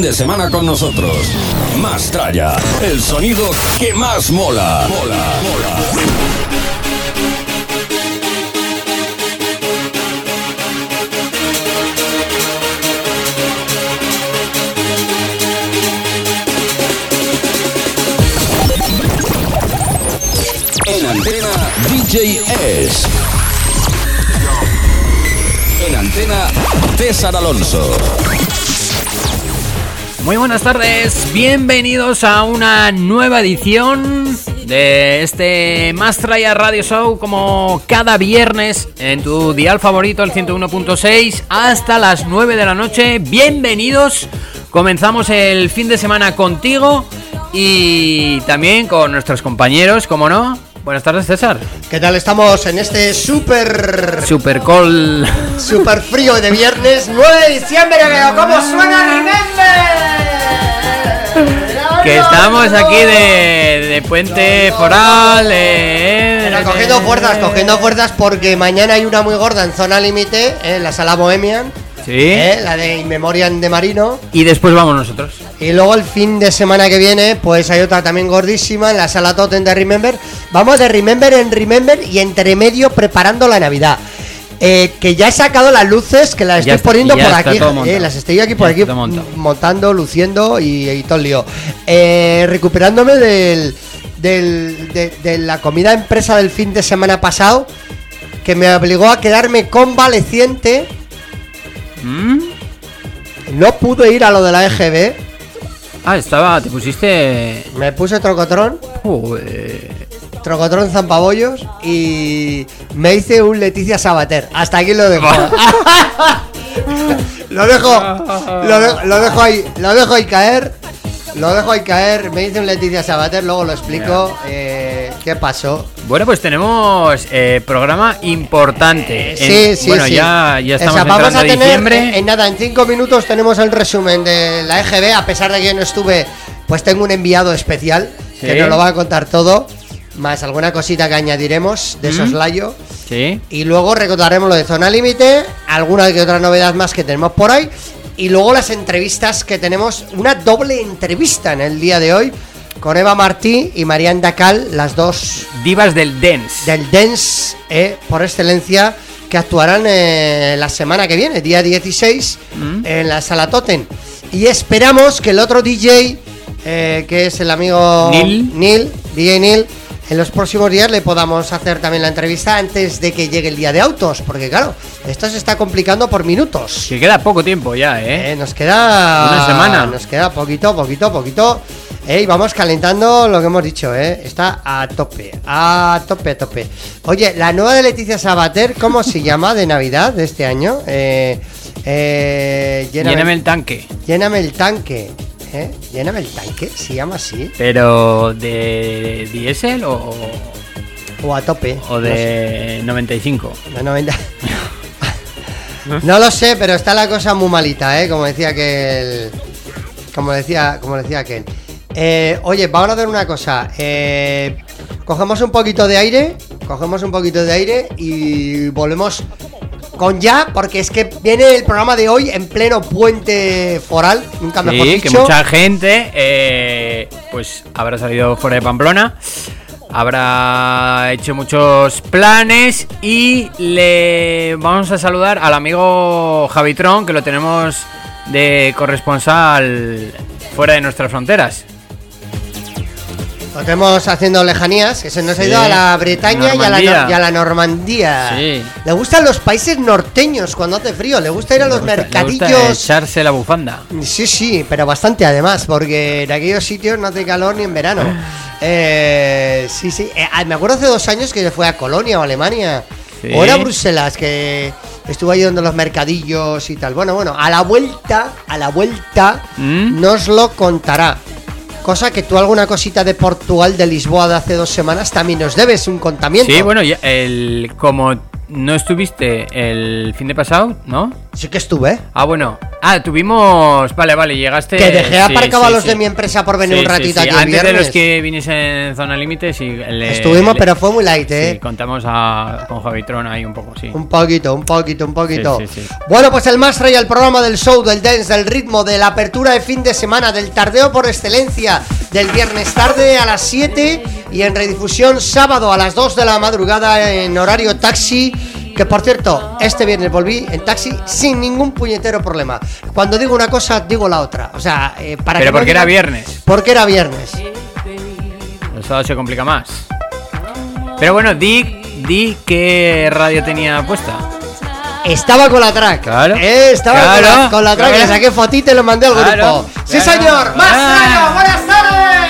De semana con nosotros. Más tralla, el sonido que más mola. Mola, mola. En antena DJ S. En antena César Alonso. Muy buenas tardes, bienvenidos a una nueva edición de este Mastraya Radio Show como cada viernes en tu dial favorito el 101.6 hasta las 9 de la noche. Bienvenidos, comenzamos el fin de semana contigo y también con nuestros compañeros, como no. Buenas tardes, César. ¿Qué tal estamos en este súper... Super call. Súper frío de viernes 9 de diciembre? ¿Cómo suena Remember? Que estamos aquí de, de puente foral. eh, Pero cogiendo fuerzas, cogiendo fuerzas porque mañana hay una muy gorda en zona límite, en la sala Bohemian, Sí. eh, la de Inmemorian de Marino. Y después vamos nosotros. Y luego el fin de semana que viene, pues hay otra también gordísima en la sala Totem de Remember. Vamos de Remember en Remember y entre medio preparando la Navidad. Eh, que ya he sacado las luces, que las estoy está- poniendo por aquí. eh, las estoy aquí por Ya aquí montando, luciendo y, y todo el lío. Eh, recuperándome del, del- de, de la comida empresa del fin de semana pasado, que me obligó a quedarme convaleciente. ¿Mm? No pude ir a lo de la EGB. Ah, estaba, te pusiste. Me puse trocotrón. Joder. Trocotrón Zampabollos y me hice un Leticia Sabater. Hasta aquí lo dejo. lo dejo, lo, de- lo dejo ahí, lo dejo ahí caer. Lo dejo ahí caer. Me hice un Leticia Sabater, luego lo explico eh, qué pasó. Bueno, pues tenemos eh, programa importante. Sí, En- sí, Bueno, sí. ya, ya O estamos sea, vamos entrando a tener, diciembre. En nada, en cinco minutos tenemos el resumen de la EGB. A pesar de que no estuve, pues tengo un enviado especial que Sí. nos lo va a contar todo. Más alguna cosita que añadiremos de soslayo. Sí. Y luego recordaremos lo de Zona Límite, alguna que otra novedad más que tenemos por ahí. Y luego las entrevistas que tenemos, una doble entrevista en el día de hoy con Eva Martí y Marian Dacal, las dos Divas del Dance. del Dance eh, por excelencia, que actuarán eh, la semana que viene, día 16, Mm. en la Sala Totem. Y esperamos que el otro DJ, eh, que es el amigo Neil. Neil, DJ Neil, en los próximos días le podamos hacer también la entrevista antes de que llegue el día de autos, porque claro, esto se está complicando por minutos. Que queda poco tiempo ya, ¿eh? Eh, nos queda Una semana. Nos queda poquito, poquito, poquito. Eh, y vamos calentando lo que hemos dicho, ¿eh? Está a tope, a tope, a tope. Oye, la nueva de Leticia Sabater, ¿cómo se llama de Navidad de este año? Eh, eh, lléname, Lléname el tanque. lléname el tanque. ¿eh? Lléname el tanque, se llama así. Pero de diésel o. O a tope. O de 95. De 90. no lo sé, pero está la cosa muy malita, ¿eh? Como decía que el... Como decía, como decía aquel. Eh, oye, vamos a hacer una cosa. Eh, cogemos un poquito de aire. Cogemos un poquito de aire y volvemos con ya, porque es que viene el programa de hoy en pleno puente foral, nunca mejor Sí, dicho. que mucha gente eh, pues habrá salido fuera de Pamplona, habrá hecho muchos planes y le vamos a saludar al amigo Javitron, que lo tenemos de corresponsal fuera de nuestras fronteras. Lo tenemos haciendo lejanías, que se nos ha ido a la Bretaña y a la, Normandía. Nor- y a la Normandía. Sí. Le gustan los países norteños cuando hace frío, le gusta ir a los gusta- le gusta mercadillos. echarse la bufanda. Sí, sí, pero bastante además, porque en aquellos sitios no hace calor ni en verano. Eh, sí, sí. Eh, ah, me acuerdo hace dos años que fue a Colonia o Alemania. Sí. O era Bruselas, que estuvo ayudando a los mercadillos y tal. Bueno, bueno, a la vuelta, a la vuelta, ¿Mm? nos lo contará. Cosa que tú alguna cosita de Portugal, de Lisboa de hace dos semanas también nos debes un contamiento. Sí, bueno, ya el, como no estuviste el fin de pasado, ¿no? Sí que estuve. Ah, bueno. Ah, tuvimos. Vale, vale, llegaste. Que dejé sí, aparcado sí, a los sí. de mi empresa por venir un ratito aquí el Antes de viernes. los que viniesen en zona límite, sí. le- Estuvimos, le- pero fue muy light, ¿eh? Sí, contamos a, con Javitron ahí un poco, sí. Un poquito, un poquito, un poquito. Sí, sí. Bueno, pues el más y el programa del show, del dance, del ritmo, de la apertura de fin de semana, del tardeo por excelencia, del viernes tarde a las 7 y en redifusión sábado a las 2 de la madrugada en horario taxi. Que por cierto, este viernes volví en taxi sin ningún puñetero problema. Cuando digo una cosa, digo la otra. O sea, eh, para Pero que no porque era viernes. Porque era viernes. El sábado se complica más. Pero bueno, di, di qué radio tenía puesta. Estaba con la track. Claro. Eh, estaba con, Claro, la, con la track. claro. Le saqué fotito y lo mandé al grupo. ¡Sí, señor! ¡Más Ah. ¡Buenas tardes!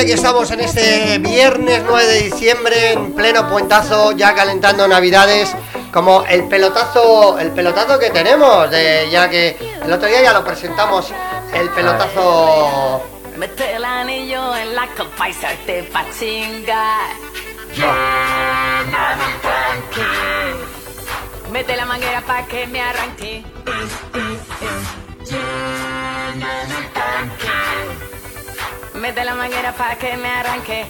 Aquí estamos en este viernes 9 de diciembre, en pleno puentazo, ya calentando navidades, como el pelotazo, el pelotazo que tenemos, de, ya que el otro día ya lo presentamos, el pelotazo... Mete el anillo en la copa y salte pa' chingar. Mete la manguera pa' que me arranque. Mete la manguera pa' que me arranque.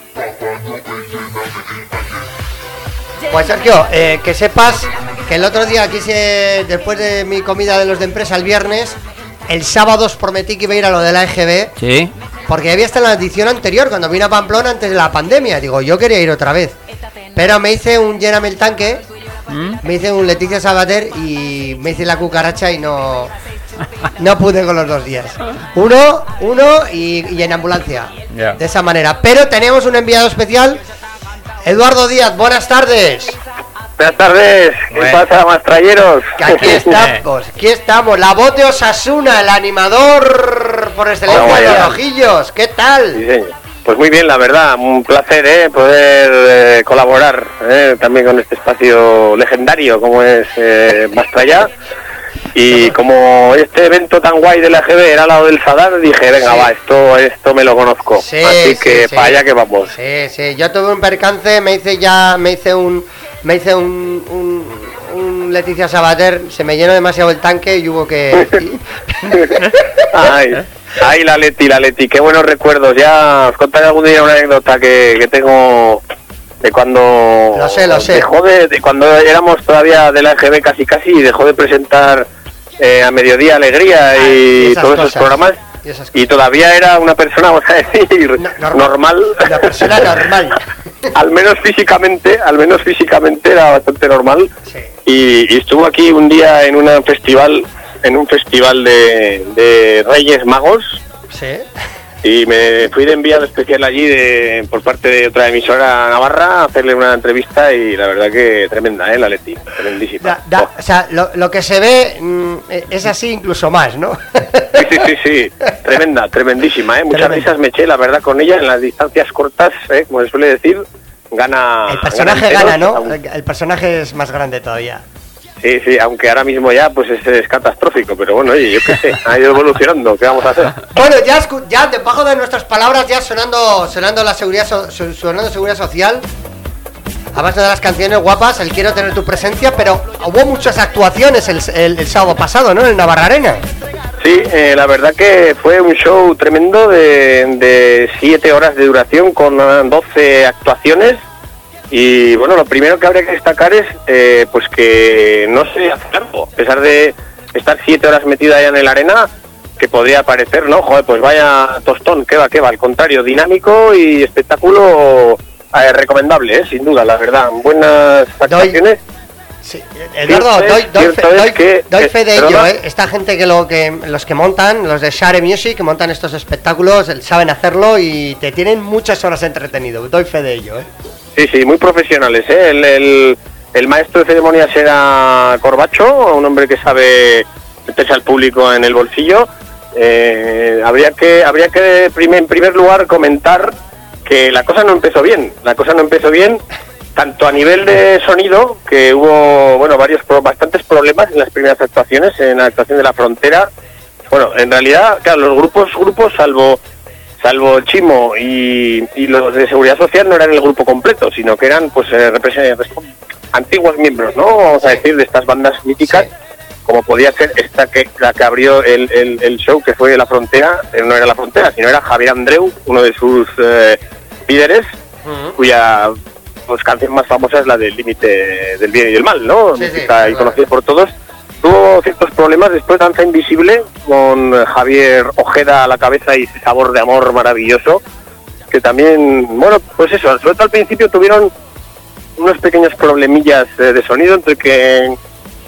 Pues Sergio, eh, que sepas que el otro día quise, después de mi comida de los de empresa el viernes, el sábado os prometí que iba a ir a lo de la EGB, Sí. porque había estado en la edición anterior, cuando vine a Pamplona antes de la pandemia. Digo, yo quería ir otra vez. Pero me hice un lléname el tanque, ¿Mm? me hice un Leticia Sabater y me hice la cucaracha y no no pude con los dos días. Uno, uno y, y en ambulancia. De esa manera. Pero tenemos un enviado especial, Eduardo Díaz. Buenas tardes. Buenas tardes, ¿qué Bueno. pasa, mastralleros? Que aquí estamos, aquí estamos. La voz de Osasuna, el animador por excelencia de. Ojillos. ¿Qué Sí, tal? señor. Pues muy bien, la verdad, un placer ¿eh? poder eh, colaborar ¿eh? también con este espacio legendario como es eh, Mastrallá. Y como este evento tan guay de la GB era al lado del Sadar, dije, venga, Sí. va, esto esto me lo conozco. Sí, Así sí, que para allá que vamos. Sí, sí. Yo tuve un percance, me hice ya, me hice un, me hice un, un, un Leticia Sabater, se me llenó demasiado el tanque y hubo que. ay, ay, la Leti, la Leti, qué buenos recuerdos. Ya os contaré algún día una anécdota que, que tengo de cuando Lo sé, lo sé. dejó de, de cuando éramos todavía de la EGB casi casi y dejó de presentar eh, a mediodía alegría Ah, y todos cosas. esos programas Y todavía era una persona vamos a decir No- normal. normal Una persona normal. al menos físicamente al menos físicamente era bastante normal Sí. y, y estuvo aquí un día en un festival en un festival de, de Reyes Magos Sí. Y me fui de enviado especial allí de, por parte de otra emisora navarra a hacerle una entrevista y la verdad que tremenda, ¿eh? La Leti, tremendísima. Da- da- o sea, lo, lo que se ve mm, es así incluso más, ¿no? Sí, sí, sí, sí, tremenda, tremendísima, ¿eh? Muchas Tremenda. risas me eché, la verdad, con ella en las distancias cortas, ¿eh? Como se suele decir, gana... El personaje gana, ¿no? el personaje es más grande todavía. Sí, sí, aunque ahora mismo ya pues es, es catastrófico, pero bueno, oye, yo qué sé, ha ido evolucionando, ¿qué vamos a hacer? Bueno, ya, ya debajo de nuestras palabras, ya sonando sonando la seguridad so- so- sonando seguridad social. Además de las canciones guapas, el quiero tener tu presencia, pero hubo muchas actuaciones el, el- el sábado pasado, ¿no? En Navarra Arena. Sí, eh, la verdad que fue un show tremendo de, de siete horas de duración con eh, 12 actuaciones y bueno, lo primero que habría que destacar es eh, pues que no se hace largo, a pesar de estar siete horas metida allá en el arena, que podría parecer, ¿no? Joder, pues vaya tostón, que va, que va, al contrario, dinámico y espectáculo eh, recomendable, eh, sin duda, la verdad. Buenas actuaciones. Sí, Eduardo, doy, doy fe, doy- que- doy fe de ello. ¿eh? Esta gente que, lo, que los que montan, los de Share Music, que montan estos espectáculos, saben hacerlo y te tienen muchas horas entretenido. Doy fe de ello, ¿eh? Sí, sí, muy profesionales. ¿eh? El, el- el maestro de ceremonias era Corbacho, un hombre que sabe meterse al público en el bolsillo. Eh, habría que, habría que prim- en primer lugar comentar que la cosa no empezó bien. La cosa no empezó bien tanto a nivel de sonido, que hubo bueno varios bastantes problemas en las primeras actuaciones, en la actuación de la frontera. Bueno, en realidad, claro, los grupos, grupos salvo salvo Chimo y, y los de seguridad social no eran el grupo completo, sino que eran pues eh, represen- antiguos miembros, ¿no? Vamos a decir, de estas bandas míticas, como podía ser esta que la que abrió el, el- el show, que fue La Frontera, eh, no era La Frontera, sino era Javier Andreu, uno de sus eh, líderes, cuya pues, canción más famosa es la del límite del bien y del mal, ¿no? Sí, sí, claro. y conocida por todos. Tuvo ciertos problemas después Danza Invisible con eh, Javier Ojeda a la cabeza y ese sabor de amor maravilloso que también, bueno, pues eso, sobre todo al principio tuvieron unos pequeños problemillas eh, de sonido entre que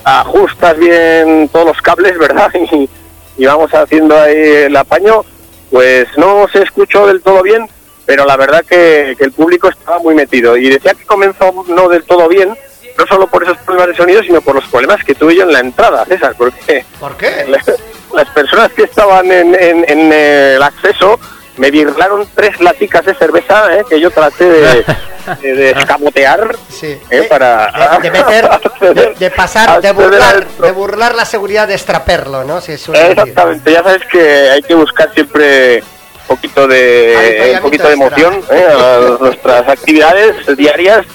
ajustas bien todos los cables, ¿verdad? Y, y vamos haciendo ahí el apaño, pues no se escuchó del todo bien, pero la verdad que, que el público estaba muy metido. Y decía que comenzó no del todo bien, no solo por esos problemas de sonido, sino por los problemas que tuve yo en la entrada, César, porque ¿Por qué? las, las personas que estaban en, en- en el acceso me birlaron tres laticas de cerveza eh, que yo traté de, de- de escamotear Sí. eh, para de, de meter, de, de pasar, de burlar, de burlar la seguridad de extraperlo, ¿no? Si decir. Exactamente, ya sabes que hay que buscar siempre un poquito de, un poquito de emoción eh, a nuestras actividades diarias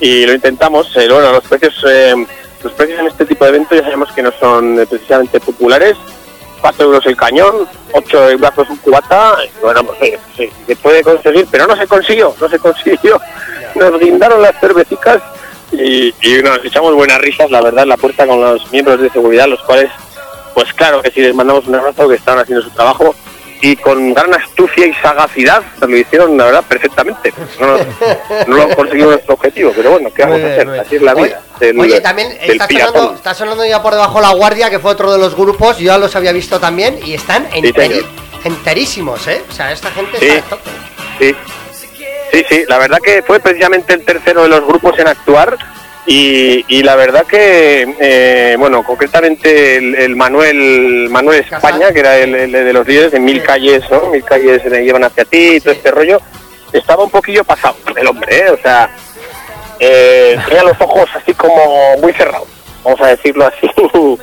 y lo intentamos. Eh, bueno, los precios, eh, los precios en este tipo de eventos ya sabemos que no son eh, precisamente populares. 4 euros el cañón, 8 brazos un cubata, bueno, pues sí, sí, se puede conseguir, pero no se consiguió, no se consiguió. Nos brindaron las cervecitas y, y nos echamos buenas risas, la verdad, en la puerta con los miembros de seguridad, los cuales pues claro que sí les mandamos un abrazo que están haciendo su trabajo y con gran astucia y sagacidad lo hicieron la verdad perfectamente no, no lo conseguimos nuestro objetivo pero bueno qué vamos a hacer así es la vida del- Oye, también está sonando, está sonando ya por debajo la guardia, que fue otro de los grupos, yo ya los había visto también, y están enteri- enterísimos, ¿eh? O sea, esta gente Sí. está tope. Sí. sí, sí, la verdad que fue precisamente el tercero de los grupos en actuar y, y la verdad que, eh, bueno, concretamente el, el Manuel Manuel. España, que era el, el de los líderes de Mil. Calles, ¿no? Mil Calles le llevan hacia ti y todo este rollo, estaba un poquillo pasado el hombre, ¿eh? O sea, eh, tenía los ojos así como muy cerrados, vamos a decirlo así,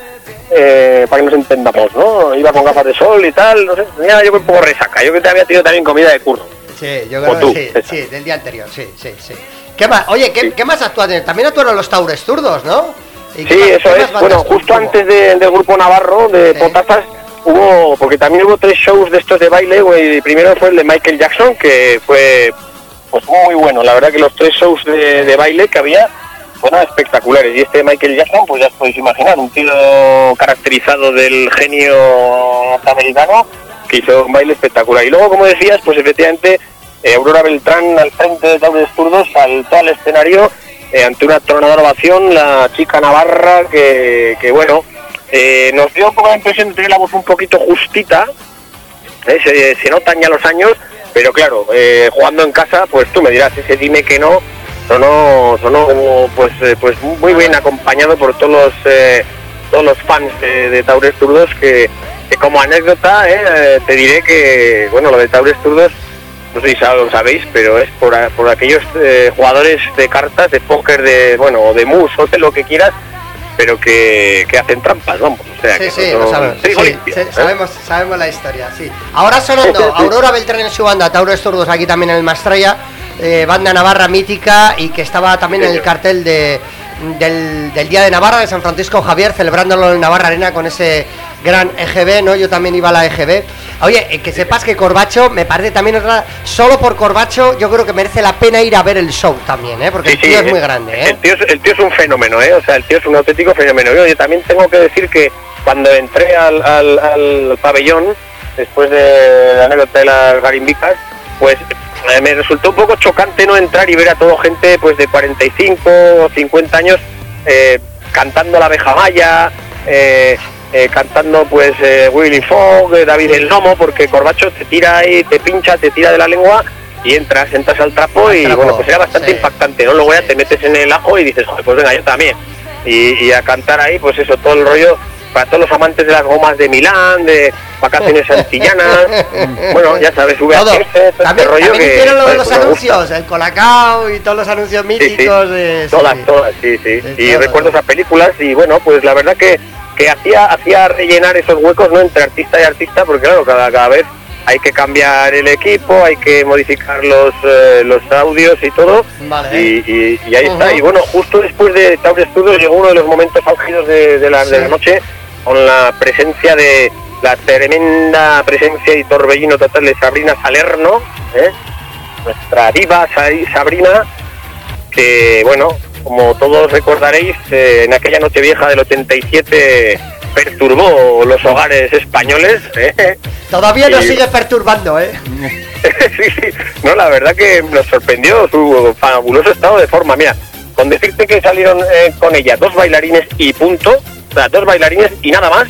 eh, para que nos entendamos, ¿no? Iba con gafas de sol y tal, no sé, tenía yo un poco resaca, yo que te había tenido también comida de curro. Sí, yo creo que sí, sí, del día anterior, sí, sí, sí. ¿Qué más? Oye, ¿qué, qué más actuaron? También actuaron los Taures Zurdos, ¿no? ¿Y qué Sí, eso qué es. Bueno, justo antes de- del grupo Navarro de Sí. Potazas hubo, porque también hubo tres shows de estos de baile. güey. Primero fue el de Michael Jackson, que fue pues muy bueno. La verdad que los tres shows de, de baile que había fueron espectaculares. Y este de Michael Jackson, pues ya os podéis imaginar, un tío caracterizado del genio norteamericano que hizo un baile espectacular. Y luego, como decías, pues efectivamente eh, Aurora Beltrán al frente de Taures Zurdos saltó al escenario eh, ante una tronadora ovación, la chica Navarra, que, que bueno, eh, nos dio un poco la impresión de tener la voz un poquito justita, se, se notan ya los años, pero claro, jugando en casa, pues tú me dirás, ese dime que no, sonó, sonó pues, pues muy bien acompañado por todos los, todos los fans de, de Taures Zurdos, que, que como anécdota eh, te diré que, bueno, lo de Taures Zurdos, no sé si lo sabéis, pero es por, por aquellos eh, jugadores de cartas, de póker, de, bueno, o de mus, o de lo que quieras, pero que, que hacen trampas, vamos. O sea, Sí, que sí, no lo sabemos. Sí, limpio, sí, ¿eh? sabemos, sabemos la historia, sí. Ahora sonando Aurora Beltrán en su banda, Taures Zurdos aquí también en el Mastraya, eh, banda Navarra mítica y que estaba también en el cartel de, del, del Día de Navarra de San Francisco Javier, celebrándolo en Navarra Arena con ese gran EGB, ¿no? Yo también iba a la EGB. Oye, eh, que sepas que Corbacho me parece también otra, solo por Corbacho yo creo que merece la pena ir a ver el show también, ¿eh? Porque Sí, el tío sí, es muy eh, grande, ¿eh? El tío, es, el tío es un fenómeno, ¿eh? O sea, el tío es un auténtico fenómeno. Yo, yo también tengo que decir que cuando entré al, al- al pabellón, después de la anécdota de las garimbicas, pues eh, me resultó un poco chocante no entrar y ver a todo gente pues de 45 o 50 años eh, cantando la abeja maya, eh, eh, cantando pues Willy Fogg, David el Nomo, porque Corbacho te tira ahí, te pincha, te tira de la lengua y entras, entras al trapo y bueno, pues era bastante sí. impactante, ¿no? Luego ya te metes en el ajo y dices, joder, pues venga, yo también. Y, y a cantar ahí, pues eso, todo el rollo para todos los amantes de las gomas de Milán, de vacaciones antillanas, bueno, ya sabes, VHS, Todo. este También, rollo también que hicieron lo de los anuncios, el Colacao y todos los anuncios Sí, sí. míticos de... Todas, sí. todas, sí, sí. Y todo. recuerdo esas películas y bueno, pues la verdad que, que hacía, hacía rellenar esos huecos no entre artista y artista, porque claro, cada, cada vez hay que cambiar el equipo, hay que modificar los, eh, los audios y todo. Vale. Y, y- y ahí está. Y bueno, justo después de Taur Studios llegó uno de los momentos álgidos de, de la, de la Sí. noche con la presencia de la tremenda presencia y torbellino total de Sabrina Salerno, ¿eh? nuestra diva Sa- Sabrina, que bueno, como todos recordaréis, eh, en aquella noche vieja del 87 perturbó los hogares españoles. ¿eh? Todavía nos Y- sigue perturbando, ¿eh? sí, sí. No, la verdad que nos sorprendió su fabuloso estado de forma. Mira, con decirte que salieron eh, con ella dos bailarines y punto, o sea, dos bailarines y nada más,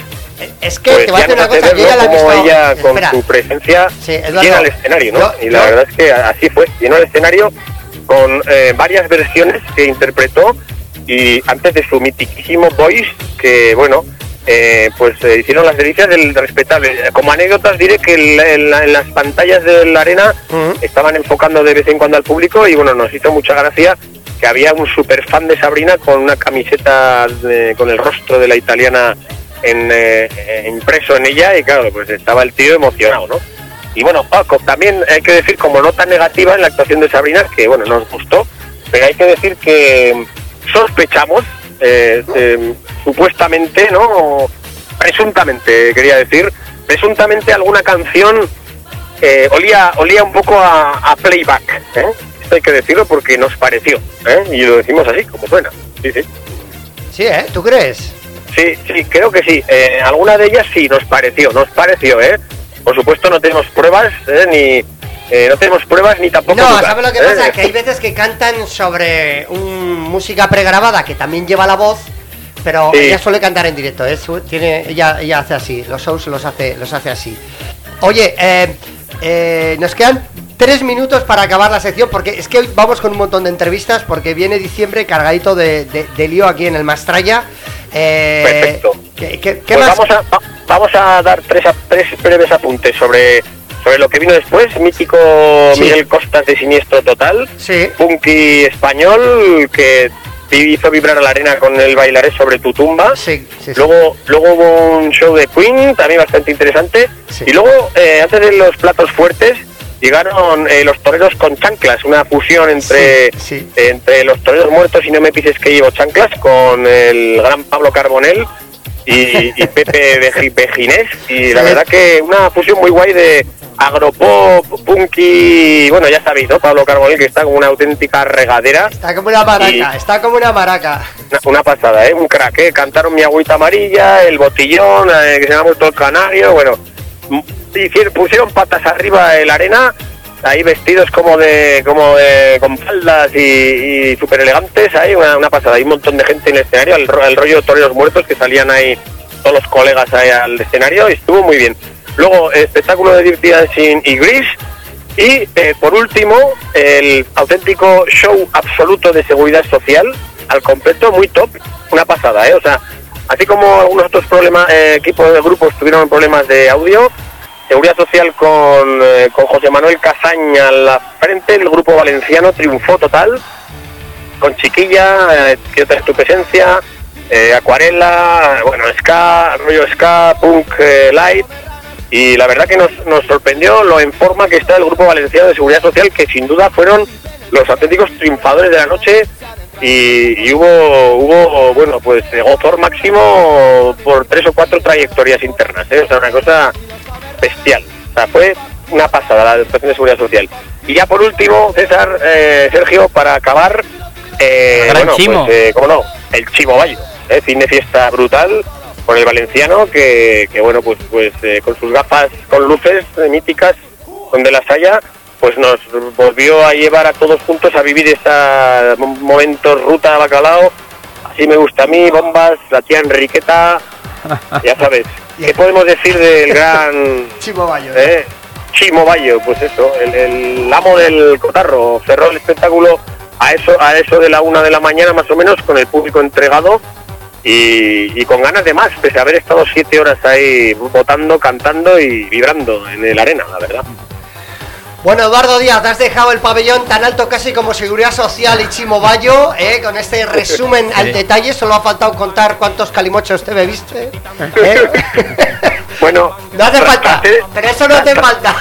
Es que pues te voy a decir una cosa, yo ya ¿no? la he cómo visto... ella con Espera. su presencia Sí, Eduardo, llena el escenario, ¿no? yo- y la yo- verdad es que así fue, llenó el escenario con eh, varias versiones que interpretó y antes de su mitiquísimo voice, que bueno, eh, pues eh, hicieron las delicias del respetable. Como anécdotas diré que en, la- en la- en las pantallas de la arena estaban enfocando de vez en cuando al público y bueno, nos hizo mucha gracia que había un super fan de Sabrina con una camiseta de- con el rostro de la italiana en, eh, impreso en ella y claro, pues estaba el tío emocionado, ¿no? Y bueno, Paco, también hay que decir como nota negativa en la actuación de Sabrina, que bueno, nos gustó, pero hay que decir que sospechamos, eh, eh, supuestamente, ¿no? O presuntamente, quería decir, presuntamente alguna canción eh, olía, olía un poco a, a playback, ¿eh? Esto hay que decirlo porque nos pareció, ¿eh? Y lo decimos así, como suena. Sí, sí. Sí, ¿eh? ¿Tú crees? Sí, sí, creo que sí. Eh, alguna de ellas sí nos pareció, nos pareció, ¿eh? Por supuesto no tenemos pruebas, ¿eh? Ni eh, no tenemos pruebas ni tampoco. No, ¿sabes lo que ¿eh? pasa? Que hay veces que cantan sobre un música pregrabada que también lleva la voz, pero Sí. ella suele cantar en directo, ¿eh? Tiene, ella, ella hace así, los shows los hace, los hace así. Oye, eh, eh, nos quedan tres minutos para acabar la sección, porque es que hoy vamos con un montón de entrevistas, porque viene diciembre cargadito de, de- de lío aquí en el Mastraya. Eh, Perfecto. ¿Qué, qué- qué Pues más? vamos a, va- vamos a dar tres, tres breves apuntes sobre, sobre lo que vino después. Mítico Sí. Miguel Costas de Siniestro Total. Sí. Punky español que hizo vibrar a la arena con el bailaré sobre tu tumba. Sí, sí, sí. Luego, luego hubo un show de Queen, también bastante interesante. Y luego, eh, antes de los platos fuertes, llegaron eh, los toreros con chanclas, una fusión entre, entre los toreros muertos y no me pises que llevo chanclas, con el gran Pablo Carbonell y, y Pepe Beginés. Y la verdad que una fusión muy guay de agropop, punky, bueno, ya sabéis, ¿no? Pablo Carbonell, que está como una auténtica regadera. Está como una maraca, está como una maraca. Una, una pasada, ¿eh? Un crack, ¿eh? Cantaron Mi Agüita Amarilla, El Botillón, eh, que se llama muerto el Canario, bueno. hicieron- pusieron patas arriba en la arena, ahí vestidos como de, como de, con faldas y, y súper elegantes, ahí una, pasada. Hay un montón de gente en el escenario, el, el rollo Toreros Muertos, que salían ahí todos los colegas ahí al escenario, y estuvo muy bien. Luego, espectáculo de Dirty Dancing y Gris, y eh, por último, el auténtico show absoluto de seguridad social, al completo, muy top, una pasada, ¿eh? O sea, así como algunos otros problemas, eh, equipos de grupos tuvieron problemas de audio, seguridad social con, eh, con José Manuel Casaña a la frente, el grupo valenciano triunfó total, con Chiquilla, eh, que otra es tu presencia, eh, Acuarela, bueno, ska, rollo ska, punk eh, light, y la verdad que nos, nos sorprendió lo en forma que está el Grupo Valenciano de Seguridad Social, que sin duda fueron los auténticos triunfadores de la noche y, hubo, hubo, bueno, pues gozor máximo por tres o cuatro trayectorias internas, ¿eh? o sea, una cosa bestial. O sea, fue una pasada la actuación de Seguridad Social. Y ya por último, César, eh, Sergio, para acabar, eh, bueno, Chimo. pues, eh, cómo no, el Chimo Bayo, ¿eh? fin de fiesta brutal con el valenciano que, que bueno, pues, pues eh, con sus gafas con luces eh, míticas, donde las haya, pues nos volvió a llevar a todos juntos a vivir esta momentos ruta de bacalao. Así me gusta a mí, bombas, la tía Enriqueta, ya sabes. ¿Qué podemos decir del gran Chimo Bayo. eh, Chimo Bayo? Pues eso, el, el amo del cotarro, cerró el espectáculo a eso, a eso de la una de la mañana más o menos, con el público entregado y, y con ganas de más, pese a haber estado siete horas ahí votando, cantando y vibrando en el arena, la verdad. Bueno, Eduardo Díaz, has dejado el pabellón tan alto casi como Seguridad Social y Chimo Bayo, ¿eh? con este resumen al detalle, solo ha faltado contar cuántos calimochos te bebiste. ¿eh? Bueno, No hace falta, pero eso no hace falta.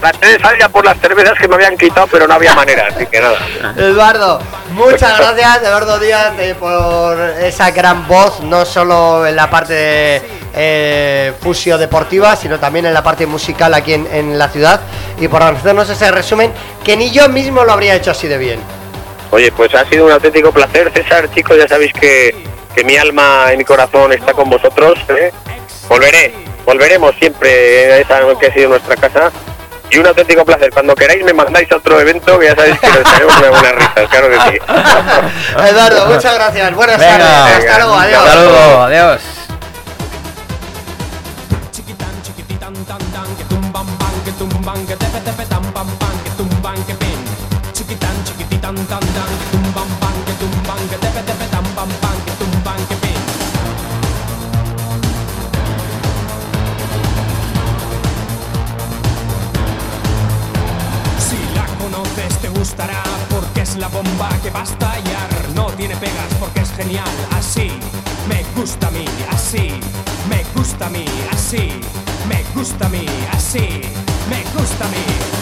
traté de salir por las cervezas que me habían quitado, pero no había manera, así que nada. Eduardo, muchas gracias, Eduardo Díaz, eh, por esa gran voz, no solo en la parte de, eh, fusio deportiva, sino también en la parte musical aquí en, en la ciudad, y por hacernos ese resumen que ni yo mismo lo habría hecho así de bien. Oye, pues ha sido un auténtico placer, César, chicos, ya sabéis que, que mi alma y mi corazón está con vosotros. ¿eh? Volveré, volveremos siempre a esa que ha sido nuestra casa. Y un auténtico placer. Cuando queráis me mandáis a otro evento que ya sabéis que nos echaremos una buena risas, claro que sí. Eduardo, muchas gracias, buenas Venga. tardes, hasta luego, adiós. Hasta luego, adiós. Tumban, que tepe, tepe, tan, que tumban, que pin. Chiquitan, chiquititan, tan, tan, que tumban, pan, que tumban, que tepe, tepe, tan, que tumban, que pin. Si la conoces te gustará porque es la bomba que va a estallar. No tiene pegas porque es genial. Así me gusta a mí, así me gusta a mí, así me gusta a mí, así me gusta a mí.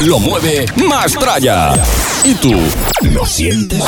Lo, mueve más tralla. ¿Y tú lo sientes?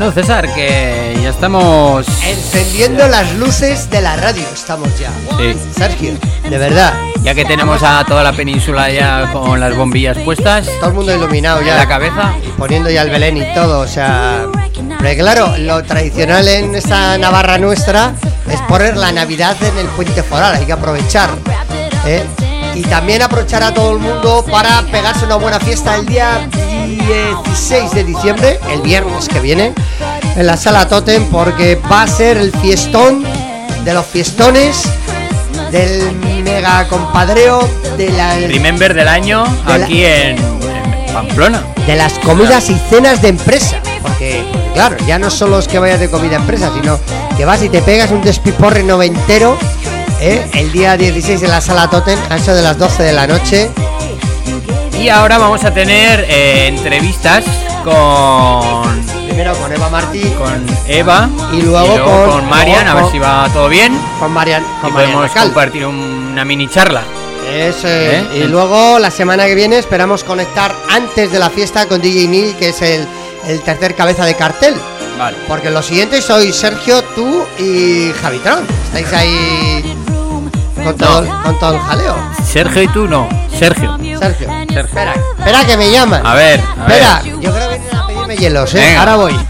Bueno, César, que ya estamos. Encendiendo las luces de la radio estamos ya. Sí. Sergio, de verdad. Ya que tenemos a toda la península ya con las bombillas puestas Todo el mundo iluminado en ya. la cabeza. Poniendo ya el Belén y todo, o sea. Pero claro, lo tradicional en esta Navarra nuestra es poner la Navidad en el puente foral, hay que aprovechar. ¿eh? Y también aprovechar a todo el mundo para pegarse una buena fiesta el día 16 de diciembre, el viernes que viene, en la sala Totem, porque va a ser el fiestón de los fiestones del mega compadreo de la Remember del año De la- aquí en, en Pamplona. de las comidas y cenas de empresa. Porque, porque, claro, ya no solo es que vayas de comida a empresa, sino que vas y te pegas un despiporre noventero ¿eh? el día 16 en la sala Totem, a eso de las 12 de la noche. Y ahora vamos a tener eh, entrevistas con, Primero con Eva Martí, con Eva Y luego con- con Marian, a ver si va todo bien. con Marian, Y con Marian podemos Racal. compartir un- una mini charla. Eso es. ¿Eh? Y luego la semana que viene esperamos conectar antes de la fiesta con DJ Neil, que es el, el tercer cabeza de cartel. Vale. Porque los siguientes sois Sergio, tú y Javitron. Estáis ahí con todo, el- con todo el jaleo. Sergio y tú no. Sergio. Sergio, Sergio. espera, espera que me llaman. A ver, a ver. espera, yo creo hielos, ¿eh? Venga. Ahora voy.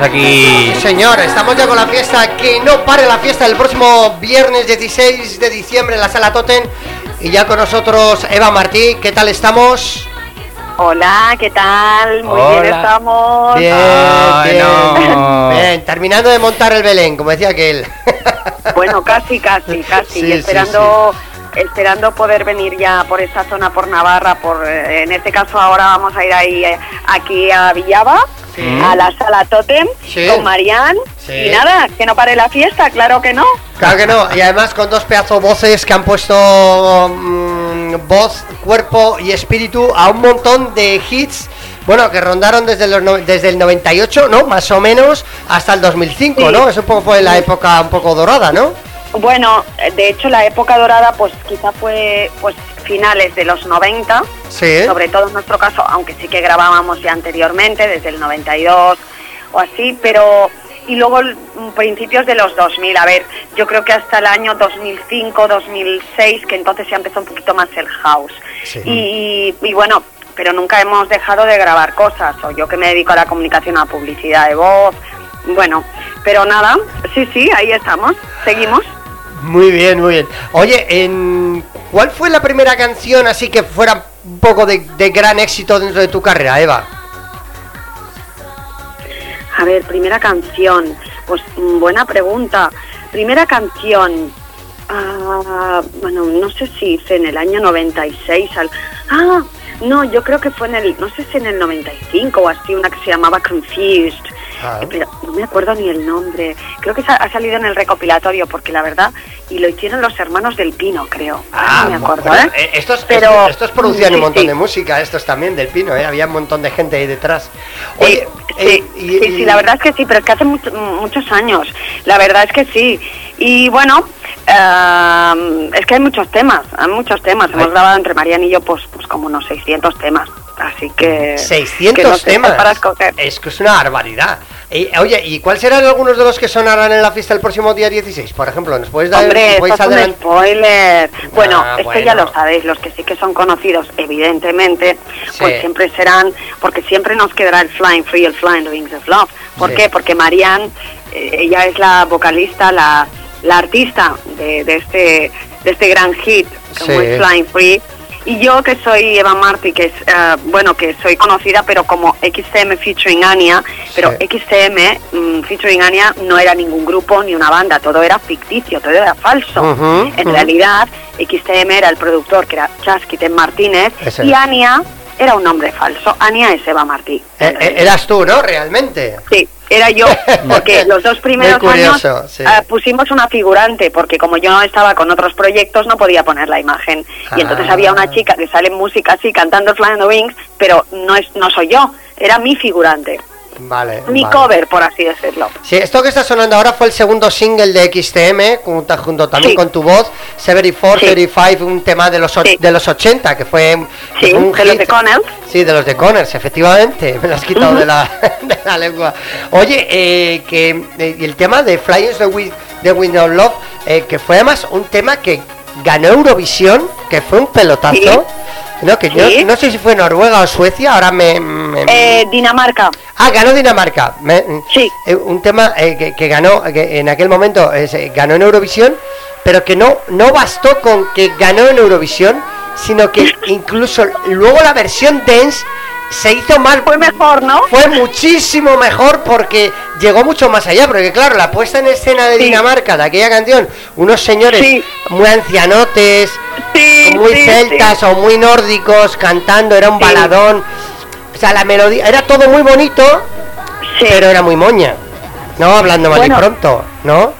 Tenemos aquí. Señor, estamos ya con la fiesta. Que no pare la fiesta el próximo viernes 16 de diciembre en la sala Totem. Y ya con nosotros Eva Martí. ¿Qué tal estamos? Hola, ¿qué tal? Muy bien estamos. Bien, Ay, bien. no. Bien, terminando de montar el Belén, como decía aquel. Bueno, casi, casi, casi. Sí, sí, esperando, esperando poder venir ya por esta zona, por Navarra, por eh, en este caso ahora vamos a ir ahí eh, aquí a Villava, a la sala Totem Sí. con Marian. Sí. Y nada, que no pare la fiesta, claro que no. Claro que no, y además con dos pedazos voces que han puesto mm, voz, cuerpo y espíritu a un montón de hits bueno, que rondaron desde, los no- desde el 98, ¿no? Más o menos, hasta el 2005, Sí. ¿no? Eso fue la época un poco dorada, ¿no? Bueno, de hecho la época dorada pues quizá fue pues finales de los 90, Sí. sobre todo en nuestro caso, aunque sí que grabábamos ya anteriormente, desde el 92 o así, pero y luego mm, principios de los 2000, a ver, yo creo que hasta el año 2005, 2006, que entonces ya empezó un poquito más el house. Sí. Y, y bueno, pero nunca hemos dejado de grabar cosas, o yo que me dedico a la comunicación, a la publicidad de voz, bueno, pero nada, sí, sí, ahí estamos, seguimos. Muy bien, muy bien. Oye, en... ¿cuál fue la primera canción así que fuera un poco de, de gran éxito dentro de tu carrera, Eva? A ver, primera canción. Pues mm, buena pregunta. Primera canción. ah, bueno, no sé si hice en el año 96. Al, ah, no, yo creo que fue en el, no sé si en el 95 o así, una que se llamaba Confused. Ah. Pero no me acuerdo ni el nombre. Creo que ha salido en el recopilatorio, porque la verdad, y lo hicieron los hermanos del Pino, creo. Ah, no me acuerdo, bueno, ¿eh? eh, estos, Pero- estos, producían un montón sí. de música, estos también del Pino, ¿eh? Había un montón de gente ahí detrás. Oye, sí, eh, y- sí, y- sí, la verdad es que sí, pero es que hace mucho- muchos años. La verdad es que sí. Y bueno, eh, es que hay muchos temas, hay muchos temas. Hemos grabado entre Mariana y yo pues, pues como unos 600 temas. Así que... 600 que no sé, temas. Para escoger. Es que es una barbaridad. Oye, ¿y cuáles serán algunos de los que sonarán en la fiesta el próximo día 16? Por ejemplo, ¿nos puedes dar Hombre, esto es un spoiler. Bueno, Ah, esto bueno. ya lo sabéis, los que sí que son conocidos, evidentemente, Sí. pues siempre serán, porque siempre nos quedará el Flying Free, el Flying the Wings of Love. ¿Por Sí. qué? Porque Marianne, eh, ella es la vocalista, la, la artista de, de este de este gran hit, como Sí. es Flying Free. Y yo que soy Eva Marty, que es, eh, bueno, que soy conocida, pero como XTM featuring Anya, pero Sí. XTM mm, featuring Anya no era ningún grupo ni una banda, todo era ficticio, todo era falso. En ujú. realidad, XTM era el productor, que era Chasquiten Martínez, Ese y es. Era un nombre falso. Anya es Eva Martí. Eh, eh, eras tú, ¿no? Realmente. Sí, era yo, porque los dos primeros años curioso, sí. ah, pusimos una figurante, porque como yo estaba con otros proyectos no podía poner la imagen. Y entonces Ah. había una chica que sale en música así, cantando Flying the Wings, pero no, es, no soy yo, era mi figurante, Vale. mi vale. cover, por así decirlo. Sí, esto que está sonando ahora fue el segundo single de XTM, junto, junto también Sí. con tu voz, 74, Sí. 35, un tema de los, Sí. de los 80, que fue, Sí, un de los hit. de Connell. Sí, de los de Connors, efectivamente, me lo has quitado de, la, de la lengua. Oye, eh, que eh, el tema de Flyers the Wind of Love, eh, que fue además un tema que ganó Eurovisión, que fue un pelotazo. No, que yo Sí. no sé si fue Noruega o Suecia, ahora me... me- Eh, Dinamarca, Ah, ganó Dinamarca. Me- Sí. eh, un tema eh, que, que ganó, que en aquel momento eh, ganó en Eurovisión, pero que no, no bastó con que ganó en Eurovisión, sino que incluso luego la versión dance se hizo mal. fue mejor, ¿no? Fue muchísimo mejor porque llegó mucho más allá, porque claro, la puesta en escena de Sí. Dinamarca de aquella canción, unos señores Sí. muy ancianotes, Sí, muy celtas o muy nórdicos cantando, era un baladón. O sea, la melodía, era todo muy bonito, pero era muy moña. No, hablando mal y Bueno. pronto, ¿no?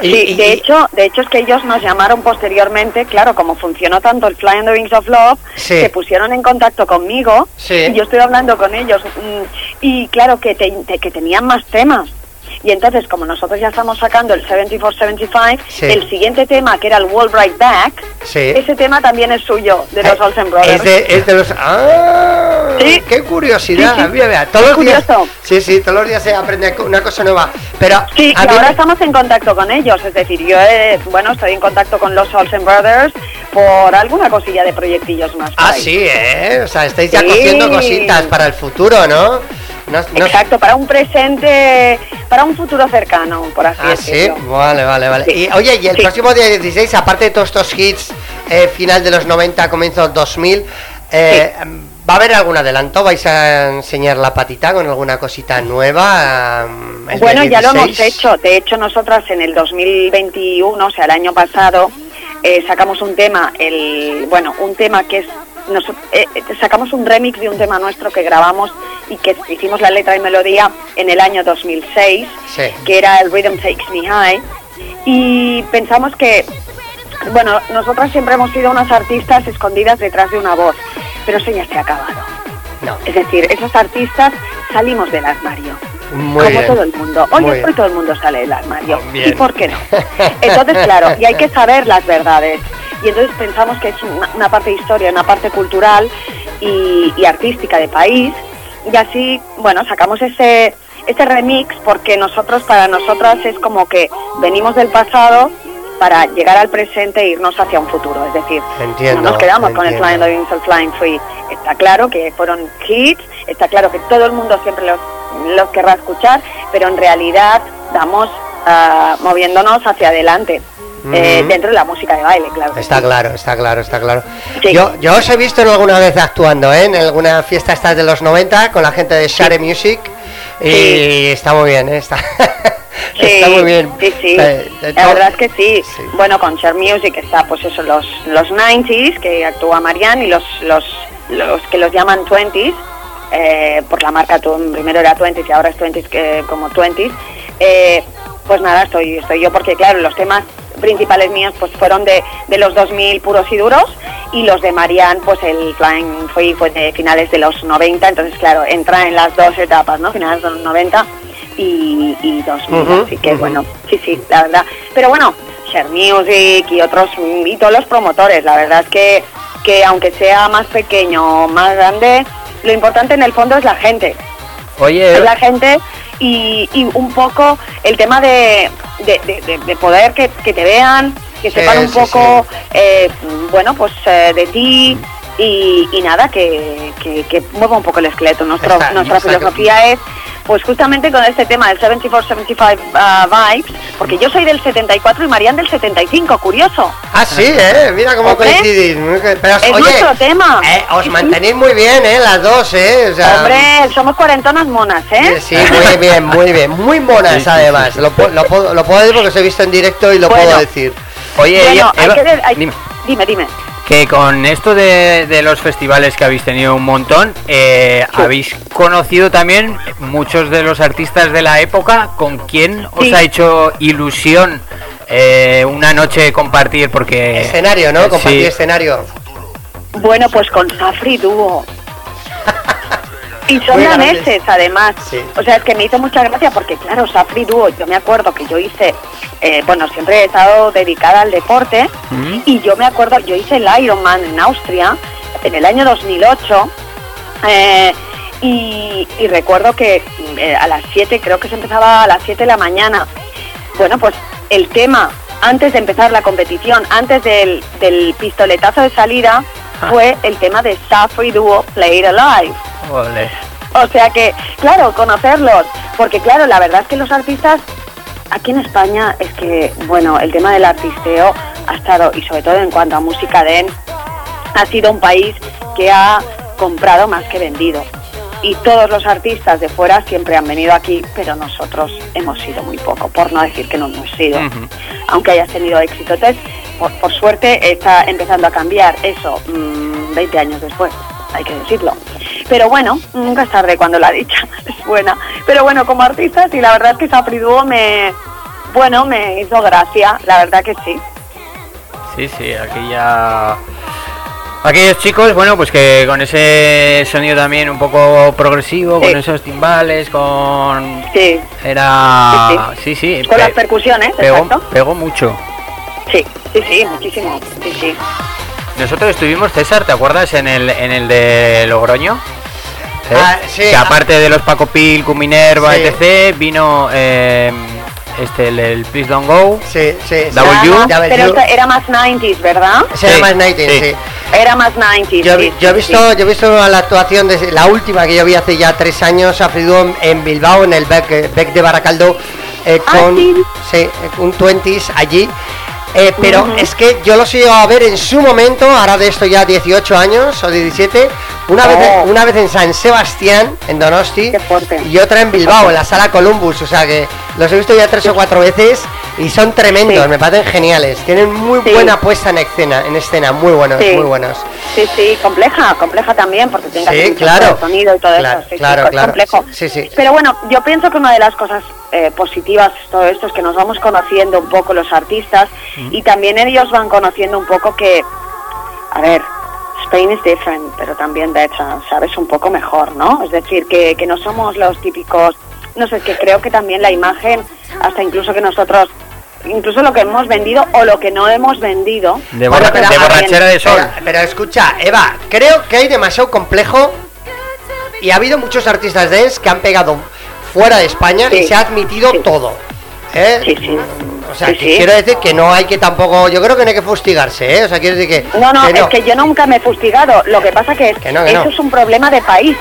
Sí, de hecho, de hecho es que ellos nos llamaron posteriormente, claro, como funcionó tanto el Flying the Wings of Love, Sí. se pusieron en contacto conmigo Sí. y yo estoy hablando con ellos mm, y claro que, te- que tenían más temas. Y entonces, como nosotros ya estamos sacando el 74-75, Sí. el siguiente tema, que era el Wall Right Back, Sí. ese tema también es suyo, de los Eh, Olsen Brothers. Es de, es de los. ¡Ah! Sí. ¡Qué curiosidad! Mira, mira, todos los días. Sí, sí, todos los días se aprende una cosa nueva. Pero. Sí, a y mí ahora estamos en contacto con ellos, es decir, yo eh, bueno, estoy en contacto con los Olsen Brothers por alguna cosilla de proyectillos más. Ah, sí, ¿eh? O sea, estáis ya cogiendo cositas para el futuro, ¿no? No- no- Exacto, para un presente, para un futuro cercano, por así Ah, sí, decirlo. vale, vale, vale. Sí. Y oye, y el Sí. próximo día 16, aparte de todos estos hits, eh, final de los 90, comienzo 2000, eh, ¿va a haber algún adelanto? ¿Vais a enseñar la patita con alguna cosita nueva? día Bueno, ya lo hemos 16? hecho. De hecho, nosotras en el 2021, o sea, el año pasado, eh, sacamos un tema, el bueno, un tema que es nos- eh, sacamos un remix de un tema nuestro que grabamos y que hicimos la letra y melodía en el año 2006, Sí. que era el Rhythm Takes Me High. Y pensamos que, bueno, nosotras siempre hemos sido unas artistas escondidas detrás de una voz, pero eso ya se ha acabado. No. Es decir, esos artistas salimos del armario. Muy como bien. todo el mundo. Hoy, Muy hoy bien. todo el mundo sale del armario. Bien. ¿Y por qué no? Entonces, claro, y hay que saber las verdades. Y entonces pensamos que es una, una parte de historia, una parte cultural y, y artística de país. Y así, bueno, sacamos ese, ese remix porque nosotros, para nosotras, es como que venimos del pasado para llegar al presente e irnos hacia un futuro. Es decir, Entiendo, no nos quedamos con el. Flying the Wings of Flying Free. Está claro que fueron hits, está claro que todo el mundo siempre los, los querrá escuchar, pero en realidad estamos ah, moviéndonos hacia adelante. Eh, dentro de la música de baile, claro. Está sí. claro, está claro, está claro. Sí. Yo, yo os he visto alguna vez actuando, ¿eh? En alguna fiesta estas de los 90 con la gente de Share Music. Y está muy bien, ¿eh? Está, Sí, está muy bien. Sí, sí. La verdad es que sí. Sí. Bueno, con Share Music está, pues eso, los, los 90s, que actúa Marianne, y los, los, los que los llaman 20s, eh, por la marca, tu- primero era 20s y ahora es 20s que, como 20s. Eh, pues nada, estoy, estoy yo, porque claro, los temas principales míos pues fueron de, de los 2000 puros y duros y los de Marianne pues el Flying fue de finales de los 90 entonces claro entra en las dos etapas no finales de los 90 y, y 2000 Ujú, así que bueno sí sí la verdad. Pero bueno Share Music y otros y todos los promotores la verdad es que que aunque sea más pequeño o más grande lo importante en el fondo es la gente. Oye, es la gente y, y un poco el tema de, de, de- de- de poder que, que te vean, que Sí, sepan un sí, poco, eh, bueno, pues eh, de ti y, y nada, que, que, que mueva un poco el esqueleto. Nuestro, Está- nuestra está- filosofía es, pues justamente con este tema del 74-75 ah, Vibes, porque yo soy del 74 y Marian del 75, curioso. Ah, sí, ¿eh? Mira cómo coincidís. Que- Es oye, nuestro tema. eh, os mantenéis muy bien, ¿eh? Las dos, ¿eh? O sea, Hombre, somos cuarentonas monas, ¿eh? Sí, muy bien, muy bien. Muy monas, Sí, sí, además. Lo, lo puedo, lo puedo decir porque os he visto en directo y lo Bueno. puedo decir. oye, Bueno, hay Eva, que ver- hay- dime. dime, dime. Que con esto de, de los festivales que habéis tenido un montón, eh, habéis conocido también muchos de los artistas de la época. ¿Con quién os Sí. ha hecho ilusión eh, una noche compartir? Porque Escenario, ¿no? Compartir Sí. escenario. Bueno, pues con Safri Dúo. Y son daneses, además. Sí. O sea, es que me hizo mucha gracia porque, claro, Safri Dúo, yo me acuerdo que yo hice, eh, bueno, siempre he estado dedicada al deporte, ¿Mm? y yo me acuerdo, yo hice el Ironman en Austria en el año 2008, eh, y, y recuerdo que eh, a las 7, creo que se empezaba a las 7 de la mañana. Bueno, pues el tema, antes de empezar la competición, antes del, del pistoletazo de salida. Fue el tema de Safri Duo Play It Alive. O sea que, claro, conocerlos, porque claro, la verdad es que los artistas aquí en España es que, bueno, el tema del artisteo ha estado, y sobre todo en cuanto a música dance, ha sido un país que ha comprado más que vendido. Y todos los artistas de fuera siempre han venido aquí, pero nosotros hemos sido muy poco, por no decir que no hemos sido, aunque hayas tenido éxito. Entonces, por, por suerte está empezando a cambiar eso mm, 20 años después, hay que decirlo. Pero bueno, nunca es tarde cuando la dicha es buena. Pero bueno, como artista, sí, la verdad es que Sapri Duo me, bueno, me hizo gracia, la verdad que sí. Sí, sí, aquí ya... Aquellos chicos, bueno, pues que con ese sonido también un poco progresivo, Sí. con esos timbales, con... Sí, Era... Sí, sí. con las pe- percusiones, pegó, exacto. pegó mucho. Sí, sí, sí, muchísimo. Sí, sí. Nosotros estuvimos, César, ¿te acuerdas? En el, en el de Logroño. ¿Eh? Ah, sí, Que ah. aparte de los Paco Pil, Cuminerva, Sí. etc., vino eh, este, el, el Please Don't Go. Sí, sí. sí. Double Era U. más- Double pero era más 90s, ¿verdad? Se llama Sí, Nighting, sí. sí. Era más 90s. Yo, sí, he sí, visto, sí. yo he visto la actuación de la última que yo vi hace ya tres años a Friduo en, Bilbao, en el Bec, eh, Bec de Baracaldo, eh, Ah, con sí. sí, eh, un 20s allí. Eh, pero Ujú. es que yo los he ido a ver en su momento, ahora de esto ya 18 años o 17, una, vez, Oh. una vez en San Sebastián, en Donosti, y otra en Bilbao, en la sala Columbus. O sea que los he visto ya tres o cuatro veces y son tremendos, Sí. me parecen geniales. Tienen muy Sí. buena puesta en escena, en escena, muy buenos, Sí. muy buenos. Sí, sí, compleja, compleja también, porque tiene claro. sonido y todo Claro, eso. Claro, es claro. complejo. Sí, sí. Pero bueno, yo pienso que una de las cosas eh, positivas de todo esto es que nos vamos conociendo un poco los artistas y también ellos van conociendo un poco que, a ver, Spain is different, pero también better, ¿sabes? Un poco mejor, ¿no? Es decir, que, que no somos los típicos, no sé, que creo que también la imagen, hasta incluso que nosotros, incluso lo que hemos vendido o lo que no hemos vendido. De, borra- de borrachera de sol. Pero, pero escucha, Eva, creo que hay demasiado complejo y ha habido muchos artistas dance que han pegado fuera de España y se ha admitido todo. ¿eh? Sí, sí. O sea, Sí, que sí. quiero decir que no hay que tampoco, yo creo que no hay que fustigarse, ¿eh? O sea, quiero decir que... No, no, que es que yo nunca me he fustigado. Lo que pasa que, es, Que no, que eso no. es un problema de país.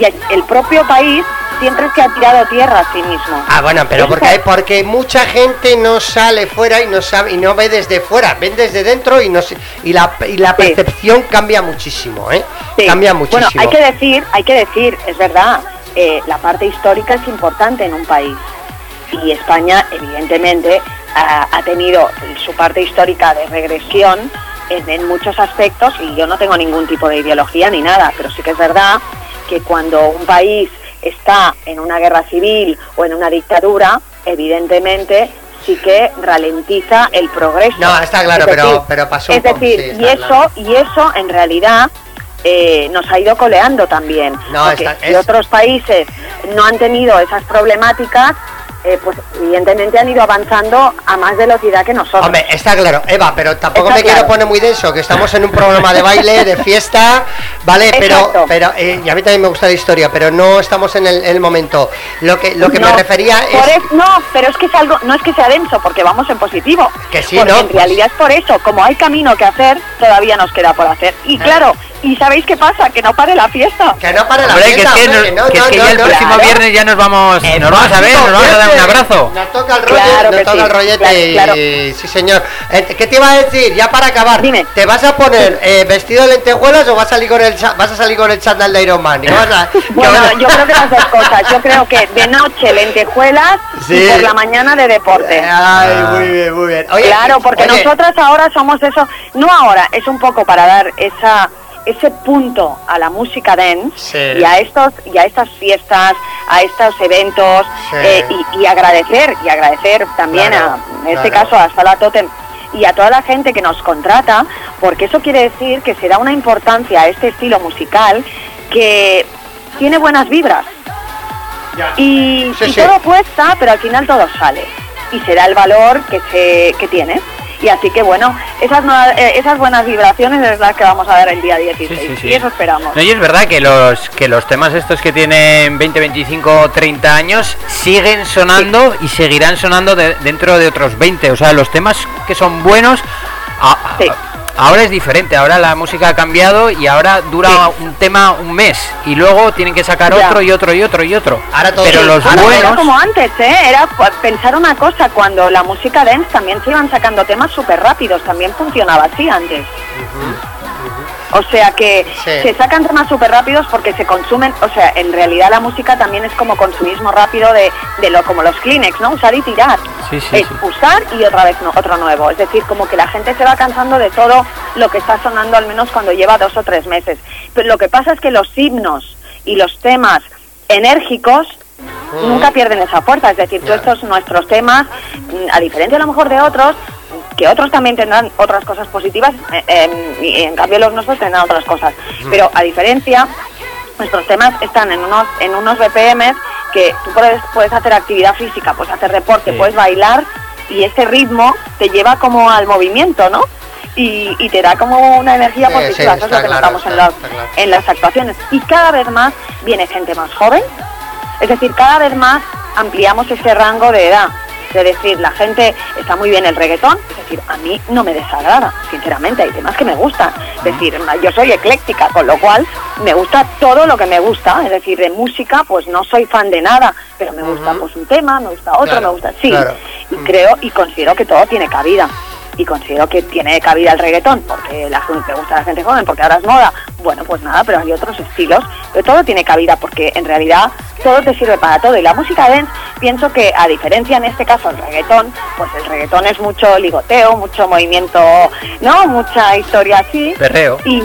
Y el, propio país siempre se ha tirado tierra a sí mismo. Ah, bueno, pero porque porque mucha gente no sale fuera y no sabe y no ve desde fuera, ven desde dentro y no se- y la y la Sí. percepción cambia muchísimo, ¿eh? Sí. Cambia muchísimo. Bueno, hay que decir, hay que decir, es verdad, eh, la parte histórica es importante en un país. Y España, evidentemente, ha, ha tenido su parte histórica de regresión en, en muchos aspectos y yo no tengo ningún tipo de ideología ni nada, pero sí que es verdad que cuando un país está en una guerra civil o en una dictadura, evidentemente sí que ralentiza el progreso. No, está claro, Es pero- decir, pero pasó un Es decir, sí, y eso claro. y eso en realidad eh, nos ha ido coleando también. No, porque está- si otros países no han tenido esas problemáticas, eh, pues evidentemente han ido avanzando a más velocidad que nosotros. Hombre, está claro, Eva, pero tampoco Está me quiero poner muy denso, que estamos en un programa de baile, de fiesta, ¿vale? Pero, Exacto. pero eh, y a mí también me gusta la historia, pero no estamos en el, el momento. Lo que, lo que me refería es... es- no, pero es que es algo, no es que sea denso, porque vamos en positivo. Que sí, porque ¿no? en realidad es por eso, como hay camino que hacer, todavía nos queda por hacer. Y claro, ¿y sabéis qué pasa? Que no pare la fiesta. Que no pare la Hombre, que es fiesta, que, hombre, no, que, es no, que no, ya el próximo claro. viernes ya nos vamos, El nos vamos a ver, nos vamos a dar un abrazo. Nos toca el rollo, Claro nos que toca sí, el rollete claro, y- claro. sí señor. Eh, ¿Qué te iba a decir? Ya para acabar. Dime. ¿Te vas a poner eh, vestido de lentejuelas o vas a salir con el vas a salir con el chándal de Iron Man? ¿Y vas a- que Bueno, vas a- yo creo que las dos cosas. Yo creo que de noche lentejuelas Sí. y por la mañana de deporte. Ay, muy bien, muy bien. Oye, claro, porque oye, nosotras ahora somos eso, no ahora, es un poco para dar esa ese punto a la música dance Sí. y a estos y a estas fiestas, a estos eventos Sí. eh, y, y agradecer y agradecer también Claro, a, en este claro. caso a Sala Totem y a toda la gente que nos contrata, porque eso quiere decir que se da una importancia a este estilo musical que tiene buenas vibras. Ya. Y, Sí, y todo cuesta, pero al final todo sale. Y se da el valor que, se, que tiene. Y así que bueno, esas, nuevas- eh, esas buenas vibraciones es las que vamos a dar el día 16. Sí, sí, sí. Y eso esperamos. No, y es verdad que los que los temas estos que tienen 20, 25, 30 años siguen sonando y seguirán sonando de- dentro de otros 20. O sea, los temas que son buenos a- a- Sí. Ahora es diferente. Ahora la música ha cambiado y ahora dura Sí. un tema un mes y luego tienen que sacar Ya. otro y otro y otro y otro. Ahora todo- Pero Sí, los Ahora, buenos Era como antes, ¿eh? Era pues, pensar una cosa, cuando la música dance también se iban sacando temas súper rápidos, también funcionaba así antes. O sea que Sí. se sacan temas súper rápidos porque se consumen, o sea, en realidad la música también es como consumismo rápido de, de lo como los Kleenex, ¿no? Usar y tirar. Sí, sí, es usar y otra vez no, otro nuevo. Es decir, como que la gente se va cansando de todo lo que está sonando al menos cuando lleva dos o tres meses. Pero lo que pasa es que los himnos y los temas enérgicos nunca pierden esa fuerza. Es decir, todos estos nuestros temas, mm, a diferencia a lo mejor de otros, que otros también tendrán otras cosas positivas, eh, em, y en cambio los nuestros tendrán otras cosas. Pero a diferencia, nuestros temas están en unos en unos BPMs que tú puedes, puedes hacer actividad física, puedes hacer deporte, Sí. puedes bailar y ese ritmo te lleva como al movimiento, ¿no? Y, y te da como una energía Sí, positiva, sí, eso es lo que claro, notamos en, las, claro. en las actuaciones. Y cada vez más viene gente más joven, es decir, cada vez más ampliamos ese rango de edad. Es decir, la gente está muy bien el reggaetón, es decir, a mí no me desagrada, sinceramente, hay temas que me gustan. Es decir, yo soy ecléctica, con lo cual me gusta todo lo que me gusta. Es decir, de música, pues no soy fan de nada, pero me gusta pues un tema, me gusta otro, Claro, me gusta. Sí, claro. y creo y considero que todo tiene cabida. Y considero que tiene cabida el reggaetón, porque la gente le gusta a la gente joven, porque ahora es moda. Bueno, pues nada, pero hay otros estilos. Pero todo tiene cabida, porque en realidad todo te sirve para todo. Y la música dance, pienso que a diferencia en este caso el reggaetón, pues el reggaetón es mucho ligoteo, mucho movimiento, ¿no? Mucha historia así. Perreo. Y,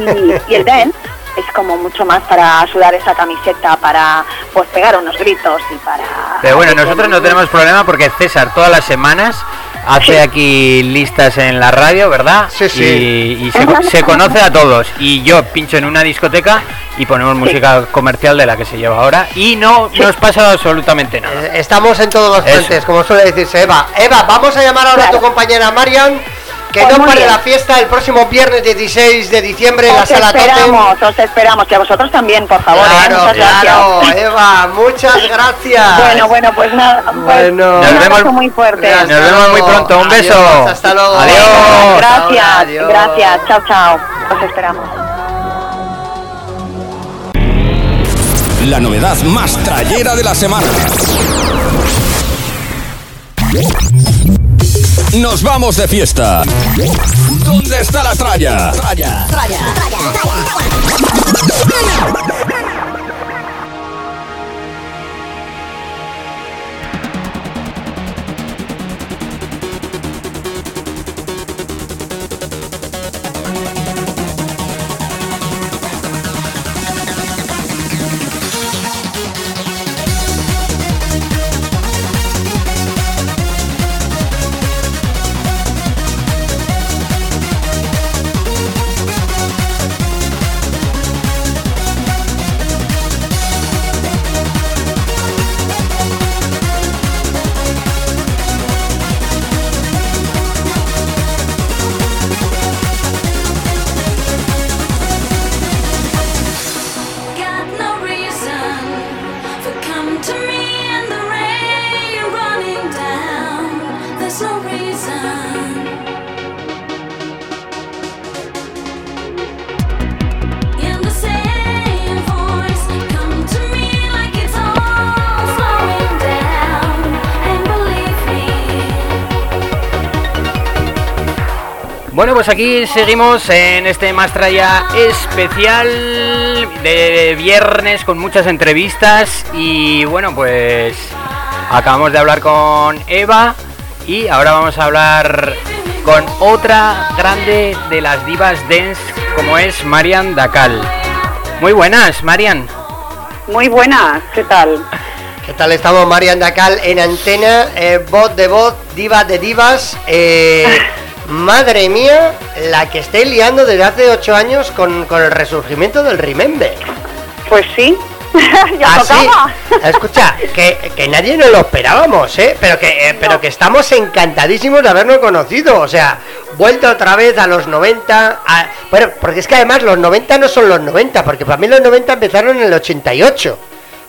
y el dance es como mucho más para sudar esa camiseta, para pues pegar unos gritos y para... Pero bueno, nosotros no tenemos problema porque César todas las semanas hace aquí listas en la radio, ¿verdad? Sí, sí. Y, y se, se conoce a todos. Y yo pincho en una discoteca y ponemos música comercial de la que se lleva ahora y no nos pasa absolutamente nada. Eh, Estamos en todos los frentes, como suele decirse Eva. Eva, vamos a llamar ahora a tu compañera Marian. Que Pues no bien. la fiesta el próximo viernes 16 de diciembre en la sala Totem. esperamos, os esperamos, que a vosotros también, por favor. ¿eh? Claro, Muchas claro, gracias. Eva, muchas gracias. Bueno, bueno, pues nada, pues Bueno. un Nos vemos- muy fuerte. Nos vemos muy pronto, un Adiós, beso. Hasta luego. Adiós. Gracias, Adiós. gracias. Chao, chao. Os esperamos. La novedad más trayera de la semana. Nos vamos de fiesta. ¿Dónde está la tralla? Tralla. Got Bueno, pues aquí seguimos en este Mastraya especial de viernes con muchas entrevistas y bueno, pues acabamos de hablar con Eva y ahora vamos a hablar con otra grande de las divas dance como es Marian Dacal. Muy buenas, Marian. Muy buenas, ¿qué tal? ¿Qué tal estamos, Marian Dacal, en antena, eh, voz de voz, diva de divas? eh, madre mía, la que estáis liando desde hace ocho años con, con el resurgimiento del Remember. Pues sí, ya Ah, sí. tocaba. Escucha, que, que nadie nos lo esperábamos, ¿eh? Pero que, eh, pero que estamos encantadísimos de habernos conocido. O sea, vuelta otra vez a los 90. a- bueno, porque es que además los 90 no son los 90, porque para mí los 90 empezaron en el 88,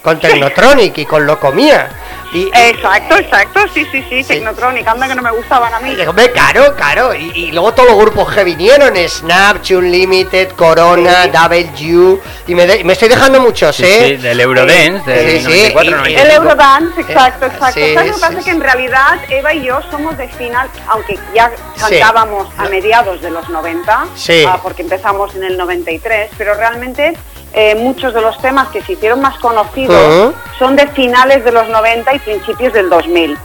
con Technotronic y con Locomía. Y, y- Exacto, exacto, sí, sí, sí, Technotronic, anda que no me gustaban a mí. hombre, claro, claro. Y, y luego todos los grupos que vinieron: Snap, Unlimited, Corona, W. Y me, de- me estoy dejando muchos, Sí, ¿eh? sí, del Eurodance, del Sí, sí, 94, y- 95. El Eurodance, exacto, exacto. sí, ¿Sabes lo que sí, pasa? sí. Que en realidad Eva y yo somos de final, aunque ya Sí. cantábamos a mediados de los 90, Sí. ah, porque empezamos en el 93, pero realmente eh, muchos de los temas que se hicieron más conocidos Ujú. son de finales de los 90 y principios del 2000.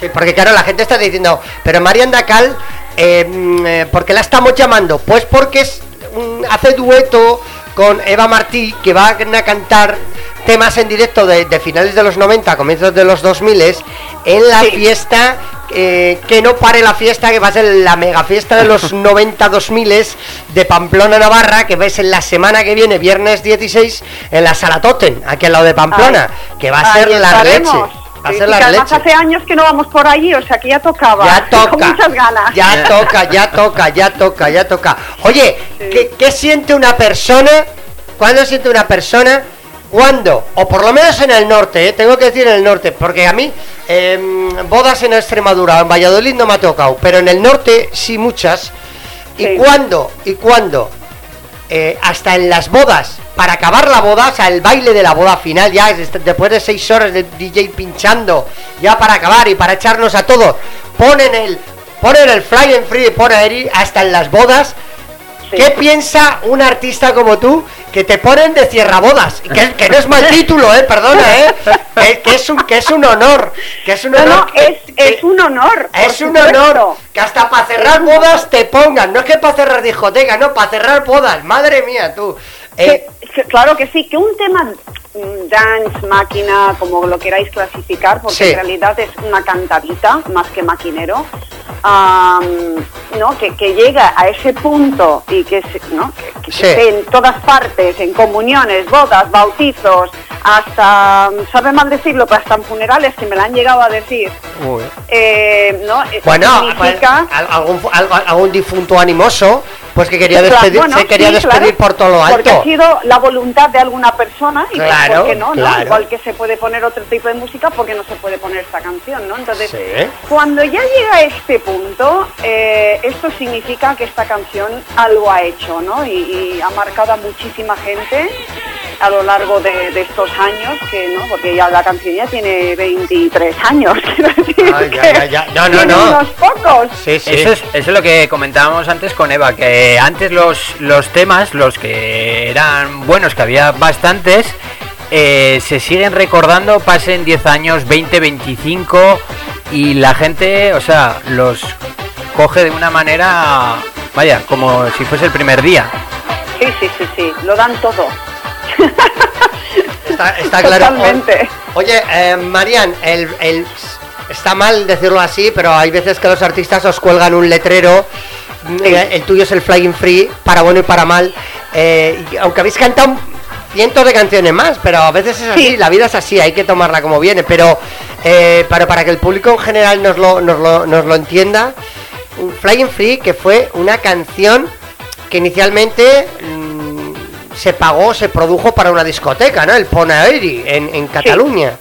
Sí, porque claro, la gente está diciendo, pero Marian Dacal, eh, mm, eh, ¿por qué la estamos llamando? Pues porque es, hace dueto con Eva Martí, que van a cantar temas en directo de, de finales de los 90, comienzos de los 2000 en la Sí. fiesta, eh, que no pare la fiesta, que va a ser la mega fiesta de los 90 2000 de Pamplona, Navarra, que ves en la semana que viene, viernes 16, en la Sala Totem, aquí al lado de Pamplona, que va a ser la leche. Va a Sí, ser sí, la que además leche. hace años que no vamos por allí, o sea que ya tocaba. Ya toca. Con muchas ganas. Ya toca, ya toca, ya toca, ya toca. Oye, ¿qué, qué siente una persona? ¿Cuándo siente una persona? ¿Cuándo? O por lo menos en el norte, ¿eh? tengo que decir en el norte, porque a mí em, bodas en Extremadura, en Valladolid no me ha tocado, pero en el norte sí muchas. ¿Y Sí. cuándo? ¿Y cuándo? eh, hasta en las bodas, para acabar la boda, o sea, el baile de la boda final, ya es- después de seis horas de DJ pinchando, ya para acabar y para echarnos a todos, ponen el, ponen el fly and free, ponen ahí hasta en las bodas. Sí. ¿Qué piensa un artista como tú que te ponen de cierra bodas? Que, que no es mal título, eh, perdona, eh, que, que es un, que es un honor, que es un No, honor. no, es, es un honor. es un honor que hasta para cerrar bodas te pongan, no es que para cerrar discoteca, no, para cerrar bodas, madre mía, tú. Eh, claro que sí, que un tema mm, dance, máquina, como lo queráis clasificar, porque Sí. en realidad es una cantadita más que maquinero, am, ¿no? Que, que llega a ese punto y que, ¿no? que, que Sí. esté en todas partes, en comuniones, bodas, bautizos, hasta, sabe mal decirlo, pero hasta en funerales que me lo han llegado a decir. Eh, ¿no? Bueno, significa- al- algún, algún difunto animoso, pues que quería Claro, despedir, bueno, se quería sí, despedir claro, por todo lo Porque ha alto. sido la voluntad de alguna persona y pues, Claro, ¿por qué no? no? Igual que se puede poner otro tipo de música, porque no se puede poner esta canción, ¿no? Entonces, Sí. cuando ya llega a este punto, eh, esto significa que esta canción algo ha hecho, ¿no? Y, y ha marcado a muchísima gente a lo largo de, de estos años, que no, porque ya la canción ya tiene 23 años, quiero decir Ay, ya, ya, ya. No, no, no. unos pocos. Sí, sí. Eso es, eso es lo que comentábamos antes con Eva, que antes los, los temas, los que eran buenos, que había bastantes, eh, se siguen recordando, pasen 10 años, 20, 25, y la gente, o sea, los coge de una manera, vaya, como si fuese el primer día. Sí, sí, sí, sí, lo dan todo. Está, está claro. Totalmente. Oye, eh, Marian, el, el- está mal decirlo así, pero hay veces que los artistas os cuelgan un letrero. eh, El tuyo es el Flying Free, para bueno y para mal. eh, y aunque habéis cantado cientos de canciones más, pero a veces es así, Sí. la vida es así, hay que tomarla como viene. Pero eh, para, para que el público en general nos lo, nos lo, nos lo entienda, Flying Free que fue una canción que inicialmente mm, se pagó, se produjo para una discoteca, ¿no? El Ponaeri en, en Cataluña.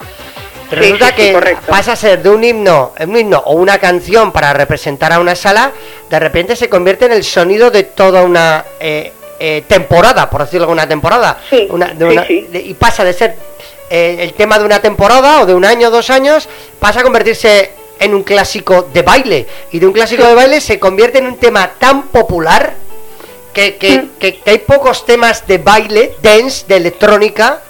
Sí, Resulta sí, sí, que pasa a ser de un himno, un himno o una canción para representar a una sala, de repente se convierte en el sonido de toda una eh, eh, temporada, por decirlo alguna temporada. Sí, Una- de sí, una- de- y pasa de ser eh, el tema de una temporada o de un año o dos años, pasa a convertirse en un clásico de baile. Y de un clásico de baile se convierte en un tema tan popular que, que- que- que hay pocos temas de baile, dance, de electrónica,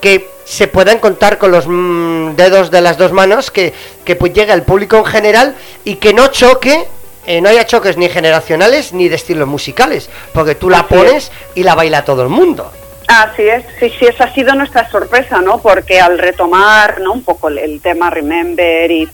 que se puedan contar con los mm, dedos de las dos manos, que, que pues llegue al público en general y que no choque, eh, no haya choques ni generacionales ni de estilos musicales, porque tú la Así es. pones y la baila todo el mundo. Así es, sí, sí, esa ha sido nuestra sorpresa, ¿no? Porque al retomar, ¿no? Un poco el, el tema Remember y,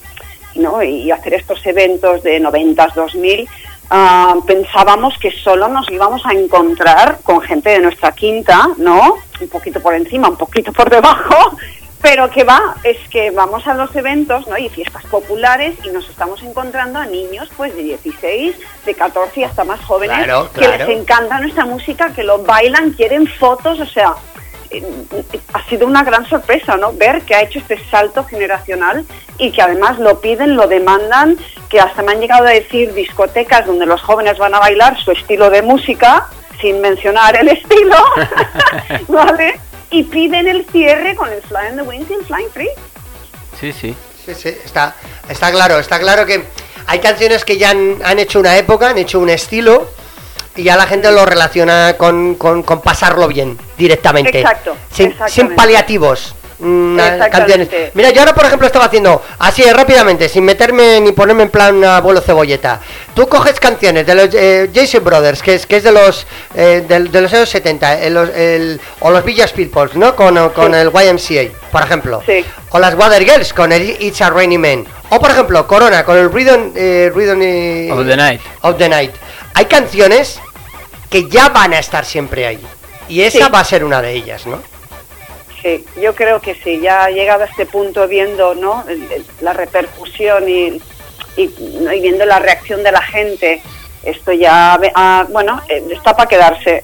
¿no? y hacer estos eventos de 90s, 2000, ah, pensábamos que solo nos íbamos a encontrar con gente de nuestra quinta, ¿no? Un poquito por encima, un poquito por debajo, pero que va, es que vamos a los eventos, ¿no? Y fiestas populares y nos estamos encontrando a niños, pues, de 16, de 14 y hasta más jóvenes Claro, que les encanta nuestra música, que lo bailan, quieren fotos, o sea, ha sido una gran sorpresa, ¿no? Ver que ha hecho este salto generacional y que además lo piden, lo demandan, que hasta me han llegado a decir discotecas donde los jóvenes van a bailar su estilo de música, sin mencionar el estilo, ¿vale? Y piden el cierre con el Fly in the Wind y el Flying Free. Sí, sí. Sí, sí, está, está claro, está claro que hay canciones que ya han, han hecho una época, han hecho un estilo y ya la gente lo relaciona con, con- con pasarlo bien directamente. Exacto, Sin, sin paliativos. mm, canciones. Mira, yo ahora por ejemplo estaba haciendo así rápidamente, sin meterme ni ponerme en plan abuelo cebolleta. Tú coges canciones de los eh, Jason Brothers, que es que es de los eh, del- de, los años 70, eh, el- o los Village Peoples, ¿no? Con, con Sí. el YMCA, por ejemplo. Sí. O las Water Girls con el It's a Rainy Man. O por ejemplo, Corona con el Rhythm, eh, Rhythm, eh, Of the Night. of the Night. Hay canciones que ya van a estar siempre ahí. Y esa Sí. va a ser una de ellas, ¿no? Sí, yo creo que sí, ya ha llegado a este punto viendo ¿no? La repercusión y, y, viendo la reacción de la gente, esto ya, ah, bueno, eh, está para quedarse.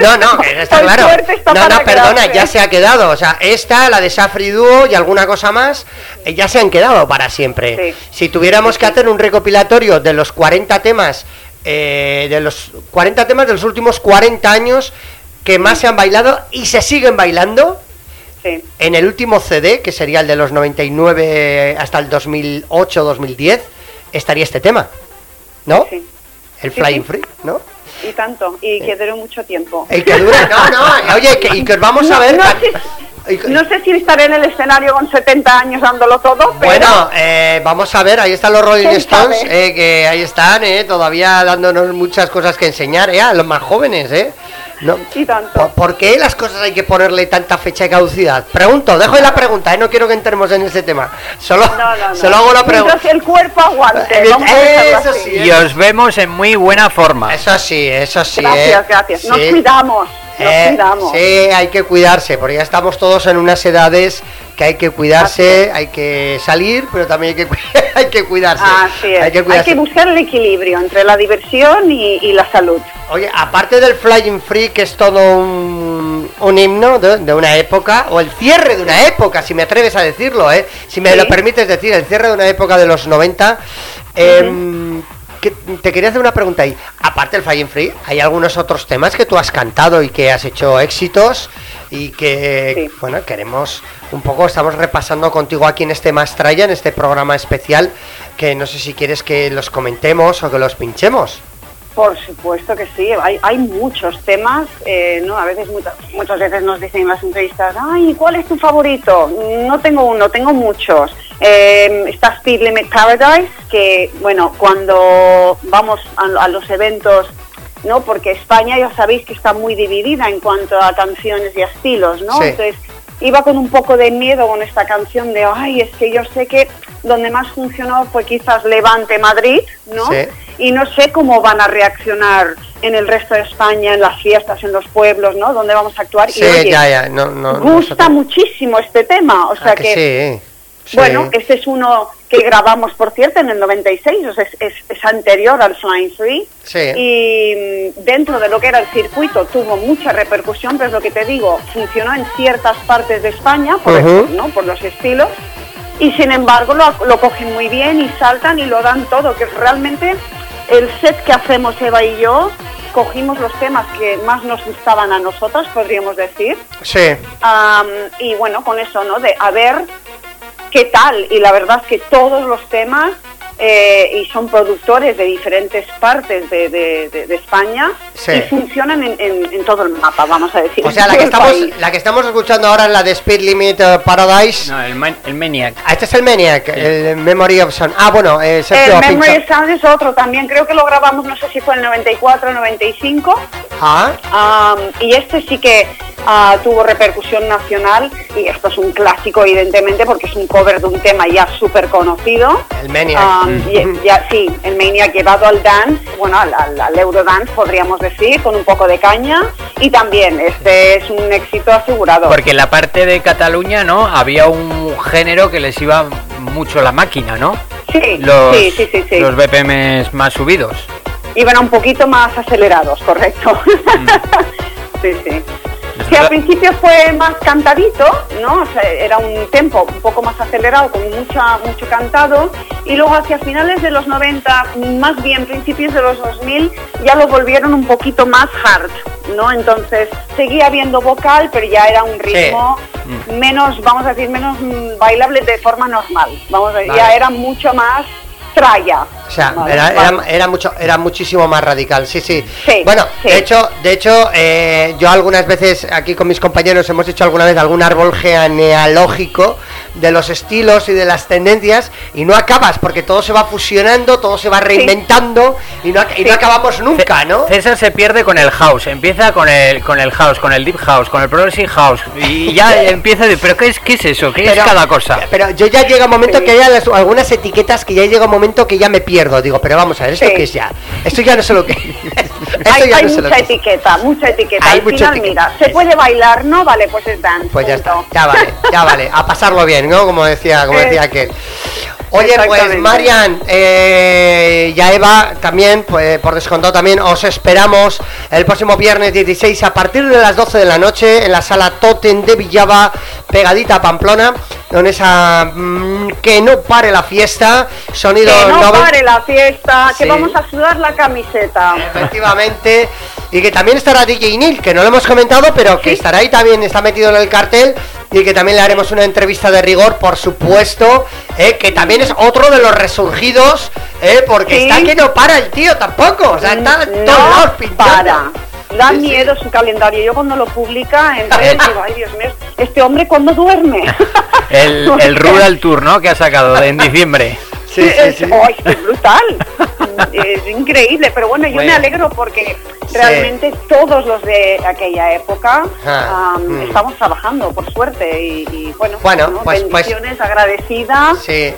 No, no, está claro. está No, no, perdona, quedarse. ya se ha quedado. O sea, esta, la de Safri Duo y alguna cosa más, eh, ya se han quedado para siempre. Sí. Si tuviéramos que hacer un recopilatorio de los 40 temas, eh, de los 40 temas de los últimos 40 años que más se han bailado y se siguen bailando, Sí, en el último CD, que sería el de los 99 hasta el 2008-2010, estaría este tema, ¿no? sí, El Flying sí. Free, ¿no? y tanto, y que duró mucho tiempo. El que dure, no, no, oye, que, y que os vamos a ver. no No sé si estaré en el escenario con 70 años dándolo todo, pero... Bueno, eh, vamos a ver, ahí están los Rolling ¿Quién Stones, eh, que ahí están, eh, todavía dándonos muchas cosas que enseñar, eh, a los más jóvenes, eh. No. Y tanto. ¿Por, por qué las cosas hay que ponerle tanta fecha de caducidad? Pregunto, dejo la pregunta, ¿eh? no quiero que entremos en ese tema. Solo, No, no, no. solo hago la pregunta. El cuerpo aguante. Eh, Vamos a dejarlo eso así. sí, Y os vemos en muy buena forma. Eso sí, eso sí. Gracias, ¿eh? gracias. Nos Sí. cuidamos. Eh, cuidamos. sí, hay que cuidarse, porque ya estamos todos en unas edades que hay que cuidarse, hay que salir, pero también hay que, hay que cuidarse. Así es. Hay que cuidarse. buscar el equilibrio entre la diversión y, y la salud. Oye, aparte del Flying Free, que es todo un, un himno de, de una época, o el cierre de una época, si me atreves a decirlo, ¿eh? si me Sí. lo permites decir, el cierre de una época de los 90. em, que- te quería hacer una pregunta ahí. Aparte del Flying Free, ¿hay algunos otros temas que tú has cantado y que has hecho éxitos? Y que, Sí. bueno, queremos un poco, estamos repasando contigo aquí en este Mastraya, en este programa especial, que no sé si quieres que los comentemos o que los pinchemos. Por supuesto que sí, hay, hay muchos temas, eh, ¿no? A veces, muchas, muchas veces nos dicen en las entrevistas, ay, ¿cuál es tu favorito? No tengo uno, tengo muchos. Eh, está Speed Limit Paradise, que, bueno, cuando vamos a, a los eventos, ¿no? Porque España ya sabéis que está muy dividida en cuanto a canciones y a estilos, ¿no? Sí. Entonces, iba con un poco de miedo con esta canción de, ay, es que yo sé que donde más funcionó fue quizás Levante Madrid, ¿no? Sí. y no sé cómo van a reaccionar en el resto de España, en las fiestas, en los pueblos, ¿no? Donde vamos a actuar. Sí, y oye, ya, ya, no, no. gusta muchísimo este tema, o Ah, sea que que, sí, sí. bueno, este es uno que grabamos, por cierto, en el 96, o sea, es, es- es anterior al Flying Free. Sí. Y mm, dentro de lo que era el circuito tuvo mucha repercusión, pero es lo que te digo, funcionó en ciertas partes de España, por, eso, ¿no? por los estilos, y sin embargo lo, lo cogen muy bien y saltan y lo dan todo, que realmente el set que hacemos Eva y yo, cogimos los temas que más nos gustaban a nosotras, podríamos decir, Sí, y bueno, con eso, ¿no? De a ver qué tal. Y la verdad es que todos los temas, eh, y son productores de diferentes partes de, de- España, Sí. y funcionan en, en- en todo el mapa, vamos a decir. o sea, en la que, estamos, país. la que estamos escuchando ahora es la de Speed Limit eh, Paradise. No, el, man- el Maniac. Ah, este es el Maniac, el Memory of Sound. Ah, bueno, eh, Sergio El Memory pinchado. Sound es otro también, creo que lo grabamos, no sé si fue el 94 o 95. Ah, Am, y este sí que ah, tuvo repercusión nacional y esto es un clásico evidentemente porque es un cover de un tema ya súper conocido. el Maniac. Y- ya, sí, el Maniac llevado al dance, bueno, al, al, al Eurodance podríamos decir, con un poco de caña y también este es un éxito asegurado. Porque en la parte de Cataluña, ¿no? Había un género que les iba mucho la máquina, ¿no? sí, Los, sí, sí, sí, sí. los BPMs más subidos. Iban un poquito más acelerados, correcto. sí, sí. Que al principio fue más cantadito, ¿no? O sea, era un tempo un poco más acelerado, con mucha, mucho cantado, y luego hacia finales de los 90, más bien principios de los 2000, ya lo volvieron un poquito más hard, ¿no? Entonces seguía habiendo vocal, pero ya era un ritmo menos, vamos a decir, menos mm, bailable de forma normal. Vamos a Vale. ya era mucho más tralla. O sea, Vale, era, vale. era, era mucho, era muchísimo más radical, sí, sí. Sí, bueno, sí. de hecho, de hecho, eh, yo algunas veces aquí con mis compañeros hemos hecho alguna vez algún árbol genealógico de los estilos y de las tendencias y no acabas porque todo se va fusionando, todo se va reinventando y, no, y no Sí. acabamos nunca, ¿no? César se pierde con el house, empieza con el con el house, con el deep house, con el progressive house y ya empieza de, pero qué es qué es eso, qué es cada cosa. Pero yo ya llega un momento Sí. que hay las- algunas etiquetas que ya llega un momento que ya me pierdo. Digo, pero vamos a ver, ¿esto Sí. qué es ya? Esto ya no sé lo que Hay, ya hay no sé lo mucha etiqueta, mucha etiqueta. Hay Al mucha final, etiqueta. mira, se puede bailar, ¿no? Vale, pues es dance. Pues ya está, ya vale, ya vale, a pasarlo bien, ¿no? Como decía, como Eh, decía aquel. Oye, pues. Marian eh, y a Eva también, pues por descontado también, os esperamos el próximo viernes 16 a partir de las 12 de la noche en la sala Totem de Villava, pegadita a Pamplona, con esa mm, que no pare la fiesta, sonido Que no noven- pare la fiesta, Sí. que vamos a sudar la camiseta. Efectivamente. Y que también estará DJ Neil, que no lo hemos comentado, pero que estará ahí también, está metido en el cartel. Y que también le haremos una entrevista de rigor, por supuesto. eh, que también es otro de los resurgidos, eh, porque Sí. está que no para el tío tampoco. O sea, está no pintando. para. Da Sí, sí. miedo su calendario. Yo cuando lo publica en redes digo, ay Dios mío, este hombre cuando duerme. El, el Rural Tour, ¿no? Que ha sacado de- en diciembre. Sí, Es- sí. ¡Ay, qué brutal! es increíble, pero bueno, yo Bueno. me alegro porque realmente todos los de aquella época mm. estamos trabajando, por suerte, y, y bueno, Bueno, ¿no? pues- pues- bendiciones, agradecida. Sí.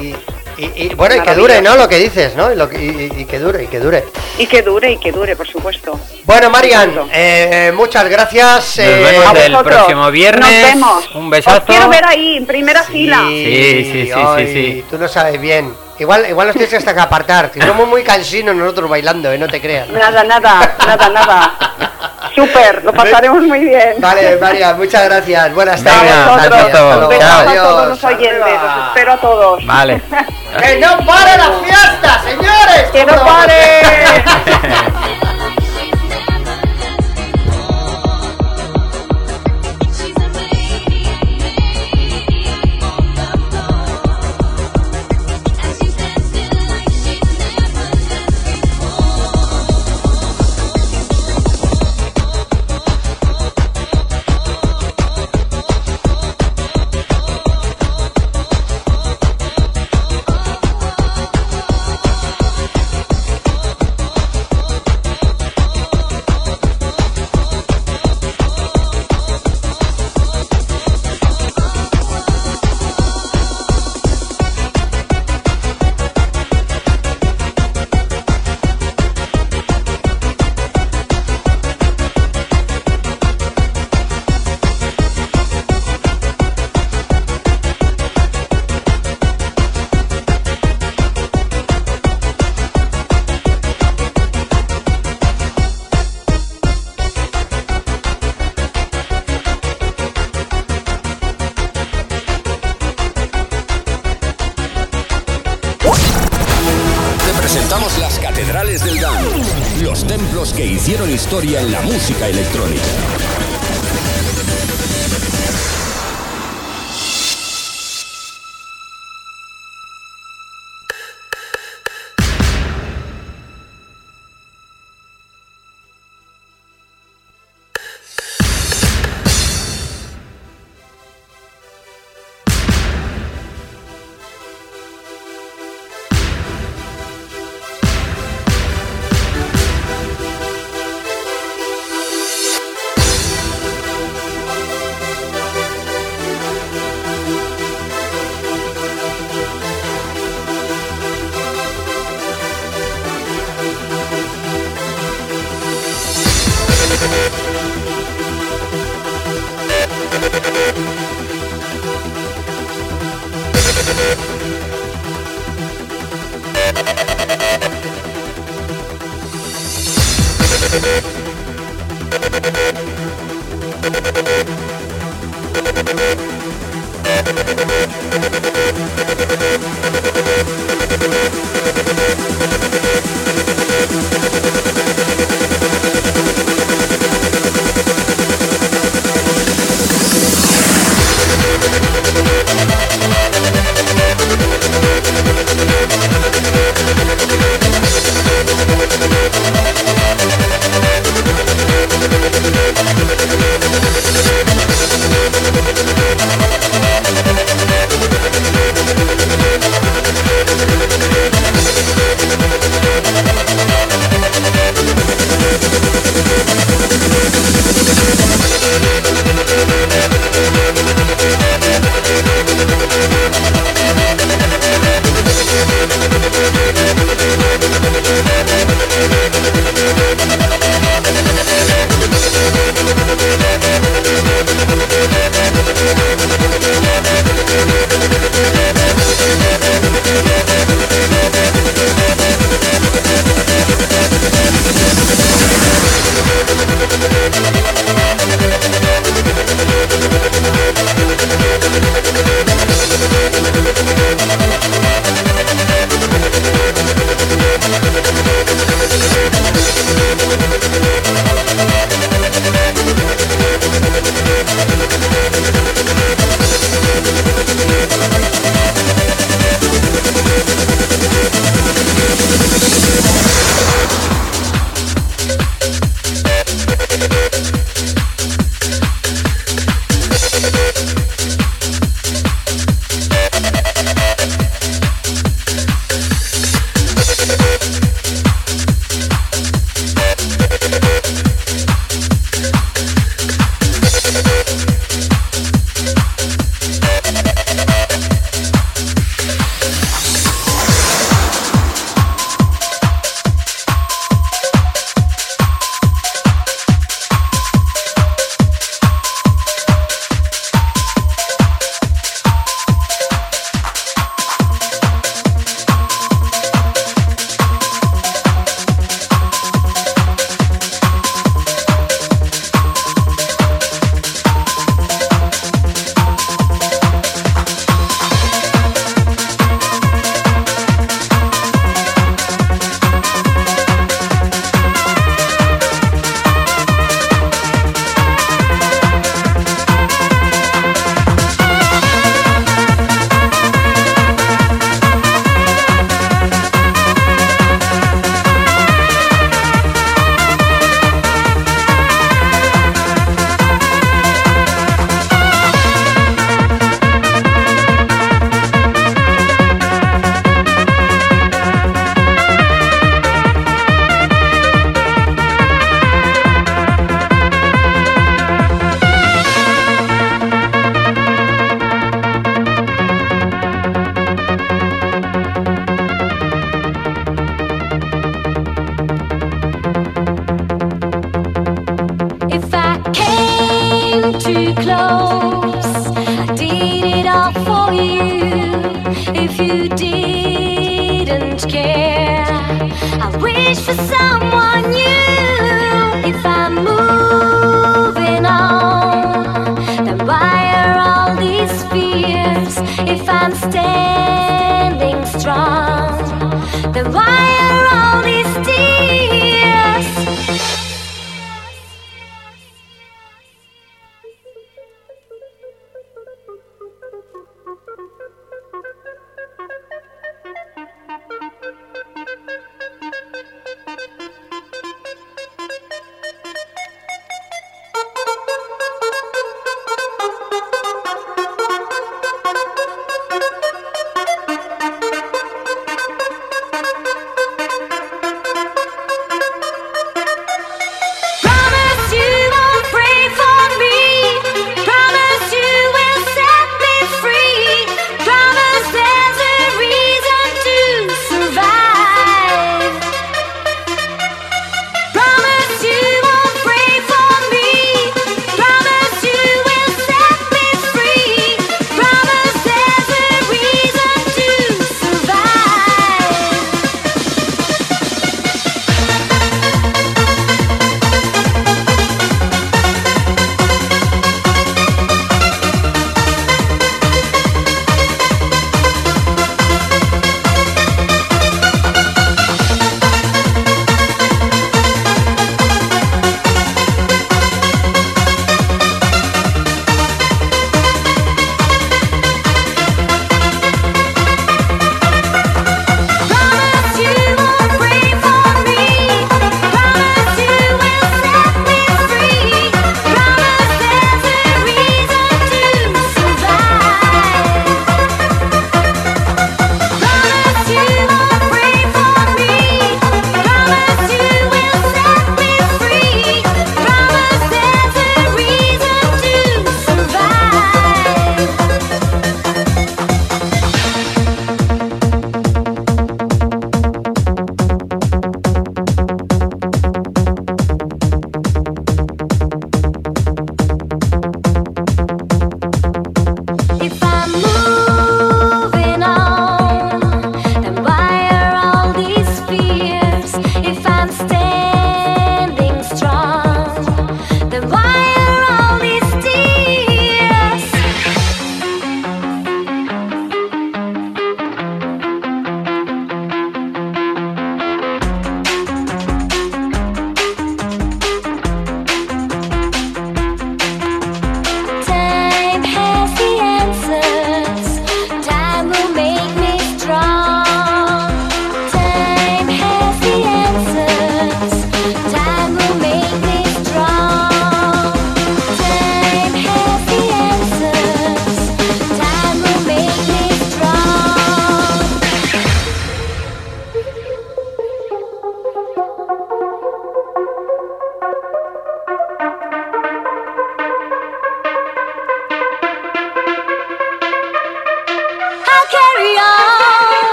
Y, y- y, bueno, y que dure, ¿no? Lo que dices, ¿no? Y, lo que- y- que dure, y que dure. Y que dure, y que dure, por supuesto. Bueno, Marian, eh, muchas gracias. Nos eh, vemos a el próximo viernes. Nos vemos. Un besazo. Os quiero ver ahí, en primera fila. Sí, sí, sí, sí, sí. Tú lo sabes bien. Igual, igual nos tienes hasta que apartar. Si somos muy cansinos nosotros bailando, ¿eh? No te creas. Nada, nada, nada, nada. Súper, lo pasaremos muy bien. Vale, Marian, muchas gracias. Buenas tardes. a besazo a Adiós. todos los oyentes, los espero a todos. Vale. ¡Que no pare la fiesta, señores! ¡Que no ¿Cómo pare! historia en la música electrónica.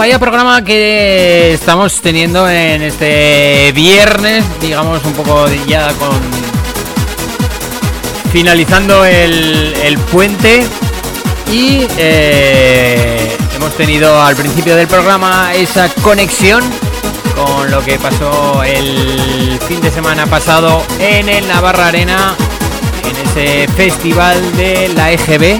Vaya programa que estamos teniendo en este viernes, digamos un poco ya con finalizando el, el puente y eh, hemos tenido al principio del programa esa conexión con lo que pasó el fin de semana pasado en el Navarra Arena, en ese festival de la EGB.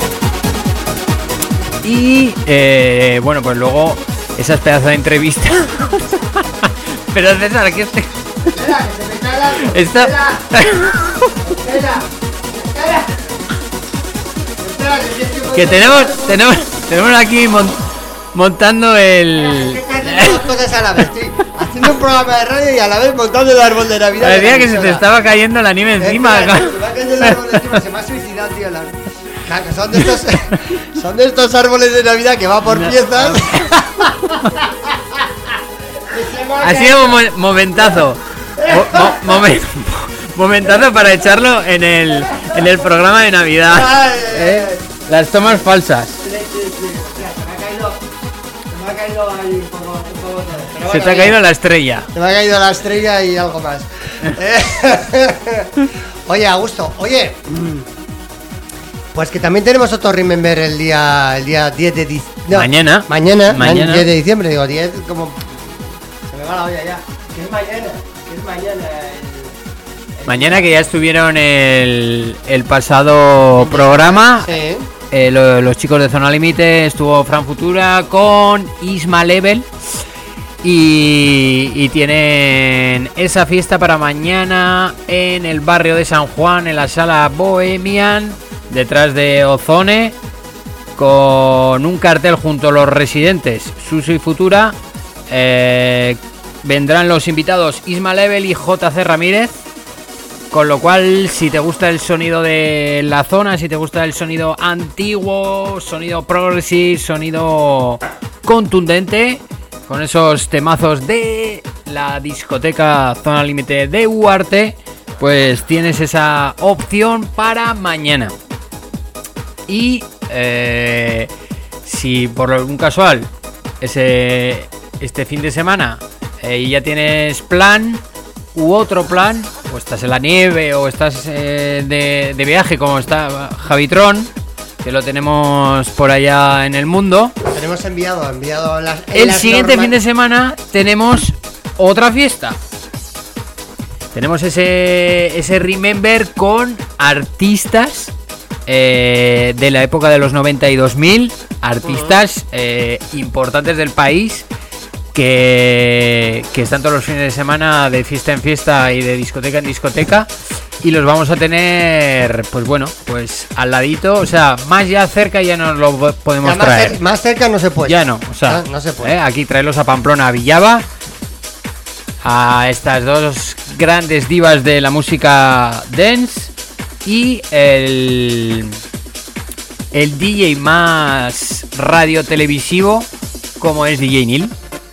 Y eh, bueno, pues luego esas pedazos de entrevistas. Pero César, que este... Espera, que se me cae la- Está- Espera, espera, espera. Espera, que Que tenemos, tenemos, tenemos aquí mon- montando el... Cosas a la vez. Estoy haciendo un programa de radio y a la vez montando el árbol de Navidad. Parecía que se te estaba cayendo la nieve encima. Espera, se me cayendo el árbol encima, se me ha suicidado, tío. la- Claro, que son de estos son de estos árboles de Navidad que va por piezas. Ha sido un mo- momentazo. Mo- mo- momen- momentazo para echarlo en el, en el programa de Navidad. ¿Eh? Las tomas falsas. Se te ha caído la estrella. Se me ha caído la estrella y algo más. Eh, Oye, Augusto, oye. Pues que también tenemos otro Remember el día, el día 10 de diciembre. Mañana. Mañana, Mañana. 10 de diciembre, digo, 10 como. Olla ya. Que es mañana, que es mañana. el- Mañana que ya estuvieron el, el pasado programa. Sí. eh, lo- los chicos de Zona Límite estuvo Fran Futura con Isma Level. Y, y tienen esa fiesta para mañana en el barrio de San Juan, en la sala Bohemian, detrás de Ozone, con un cartel junto a los residentes, Suso y Futura. Eh, vendrán los invitados Isma Level y JC Ramírez. Con lo cual, si te gusta el sonido de la zona, si te gusta el sonido antiguo, sonido progressive, sonido contundente, con esos temazos de la discoteca Zona Límite de Huarte, pues tienes esa opción para mañana. Y eh, si por algún casual ese, este fin de semana eh, ya tienes plan u otro plan, o estás en la nieve o estás eh, de, de viaje como está Javitron, que lo tenemos por allá en el mundo, Tenemos enviado, enviado las. en el las siguiente fin de semana tenemos otra fiesta. Tenemos ese, ese Remember con artistas eh, de la época de los 90 y 2000, artistas eh, importantes del país que, que están todos los fines de semana de fiesta en fiesta y de discoteca en discoteca. Y los vamos a tener, pues bueno, pues al ladito, o sea, más ya cerca ya nos lo podemos Ya más, traer. cer- más cerca no se puede. Ya no, o sea, no, no se puede. ¿eh? aquí traerlos a Pamplona, a Villava, a estas dos grandes divas de la música dance y el, el DJ más radio televisivo como es DJ Neil,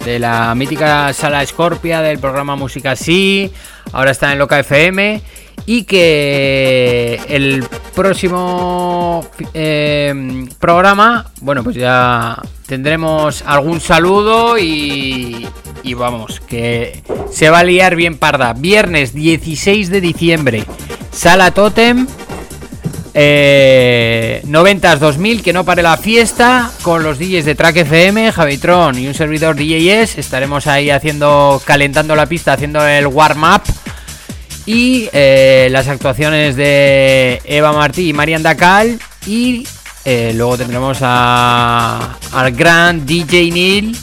de la mítica sala Scorpia del programa Música Sí, ahora está en Loca FM y que el próximo eh, programa, bueno, pues ya tendremos algún saludo y, y vamos, que se va a liar bien parda. Viernes 16 de diciembre, Sala Totem. Eh, 90s 2000, que no pare la fiesta con los DJs de Track FM, Javitron y un servidor DJs. Estaremos ahí haciendo, calentando la pista, haciendo el warm-up. Y eh, las actuaciones de Eva Martí y Marian Dacal. Y eh, luego tendremos a, al gran DJ Neil,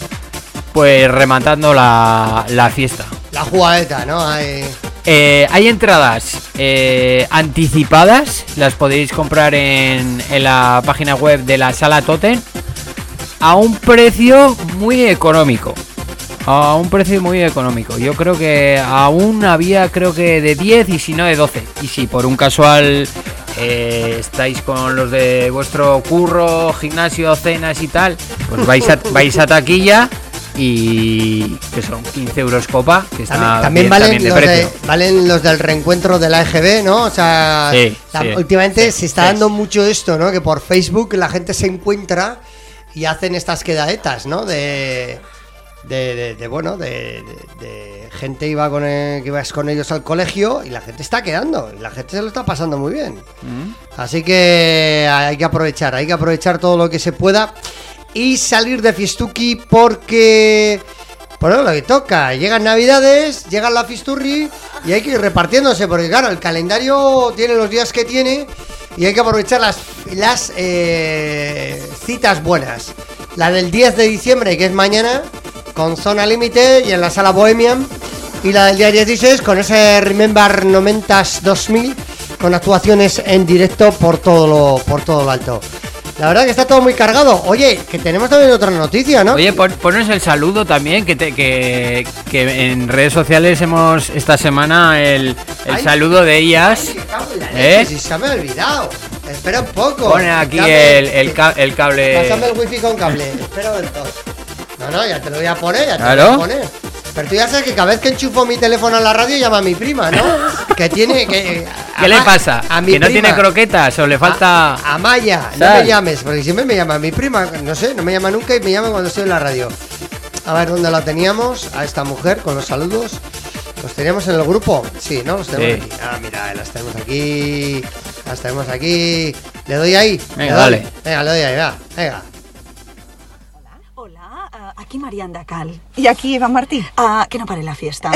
pues rematando la, la fiesta. La jugadeta, ¿no? Hay... Eh, hay entradas eh, anticipadas, las podéis comprar en, en la página web de la sala Totem a un precio muy económico. A un precio muy económico. Yo creo que aún había, creo que de 10 y si no de 12. Y si por un casual eh, estáis con los de vuestro curro, gimnasio, cenas y tal, pues vais a, vais a taquilla y que son 15 euros copa, que está También, también bien valen, también los de- valen los del reencuentro de la EGB, ¿no? O sea, Sí, la- sí, últimamente sí, se está dando mucho esto, ¿no? Que por Facebook la gente se encuentra y hacen estas quedadetas, ¿no? De, de, de- de, bueno, de, gente iba con el- que ibas con ellos al colegio y la gente está quedando, y la gente se lo está pasando muy bien. Así que hay que aprovechar, hay que aprovechar todo lo que se pueda y salir de Fistuki porque, bueno, lo que toca, llegan Navidades, llega la Fisturri y hay que ir repartiéndose porque claro, el calendario tiene los días que tiene y hay que aprovechar las, las eh, citas buenas. La del 10 de diciembre, que es mañana, con Zona Límite y en la sala Bohemian. Y la del día 16 con ese Remember Nomentas 2000 con actuaciones en directo por todo lo, por todo lo alto. La verdad que está todo muy cargado. Oye, que tenemos también otra noticia, ¿no? Oye, pon- ponos el saludo también, que, te- que, que en redes sociales hemos esta semana el, el Ay. saludo de ellas. Ay, ¿Eh? si se me ha olvidado. Espera un poco. Pone aquí el, el, el cable. Pásame el wifi con cable. Espera todo. No, no, ya te lo voy a poner, ya te Claro. lo voy a poner. Pero tú ya sabes que cada vez que enchufo mi teléfono a la radio llama a mi prima, ¿no? que tiene que. ¿Qué le a- pasa? A mi ¿Que no tiene croquetas o le falta.? A Maya, no me llames, porque siempre me llama mi prima, no sé, no me llama nunca y me llama cuando estoy en la radio. A ver dónde la teníamos, a esta mujer con los saludos. ¿Los teníamos en el grupo? Sí, ¿no? Los tenemos Sí. aquí. Ah, mira, las tenemos aquí. Las tenemos aquí. ¿Le doy ahí? Venga, ¿Le doy? dale. Venga, le doy ahí, va. Venga. Aquí Marianda Cal. Y aquí Iván Martín. Ah, que no pare la fiesta.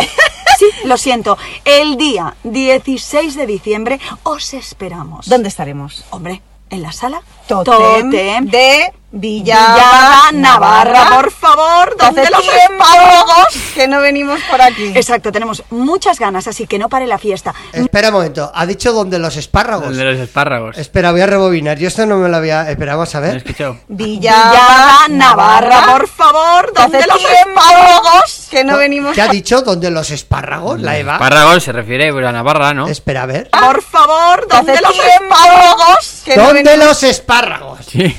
Sí, lo siento. El día 16 de diciembre os esperamos. ¿Dónde estaremos? Hombre, en la sala Totem de Villada, Navarra. Por favor, ¿dónde los espárragos? que no venimos por aquí. Exacto, tenemos muchas ganas, así que no pare la fiesta. Espera un momento, ha dicho donde los espárragos. El de los espárragos. Espera, voy a rebobinar. Yo esto no me lo había. Espera, vamos a ¿Me ver. escuchado? Villada, Navarra. por favor, ¿dónde los espárragos? que no venimos ¿Qué ha dicho? ¿Donde los espárragos? La Eva. Espárragos se refiere a Navarra, ¿no? Espera, a ver. Por favor, ¿dónde los espárragos? que no ¿Dónde venimos- los espárragos? Sí.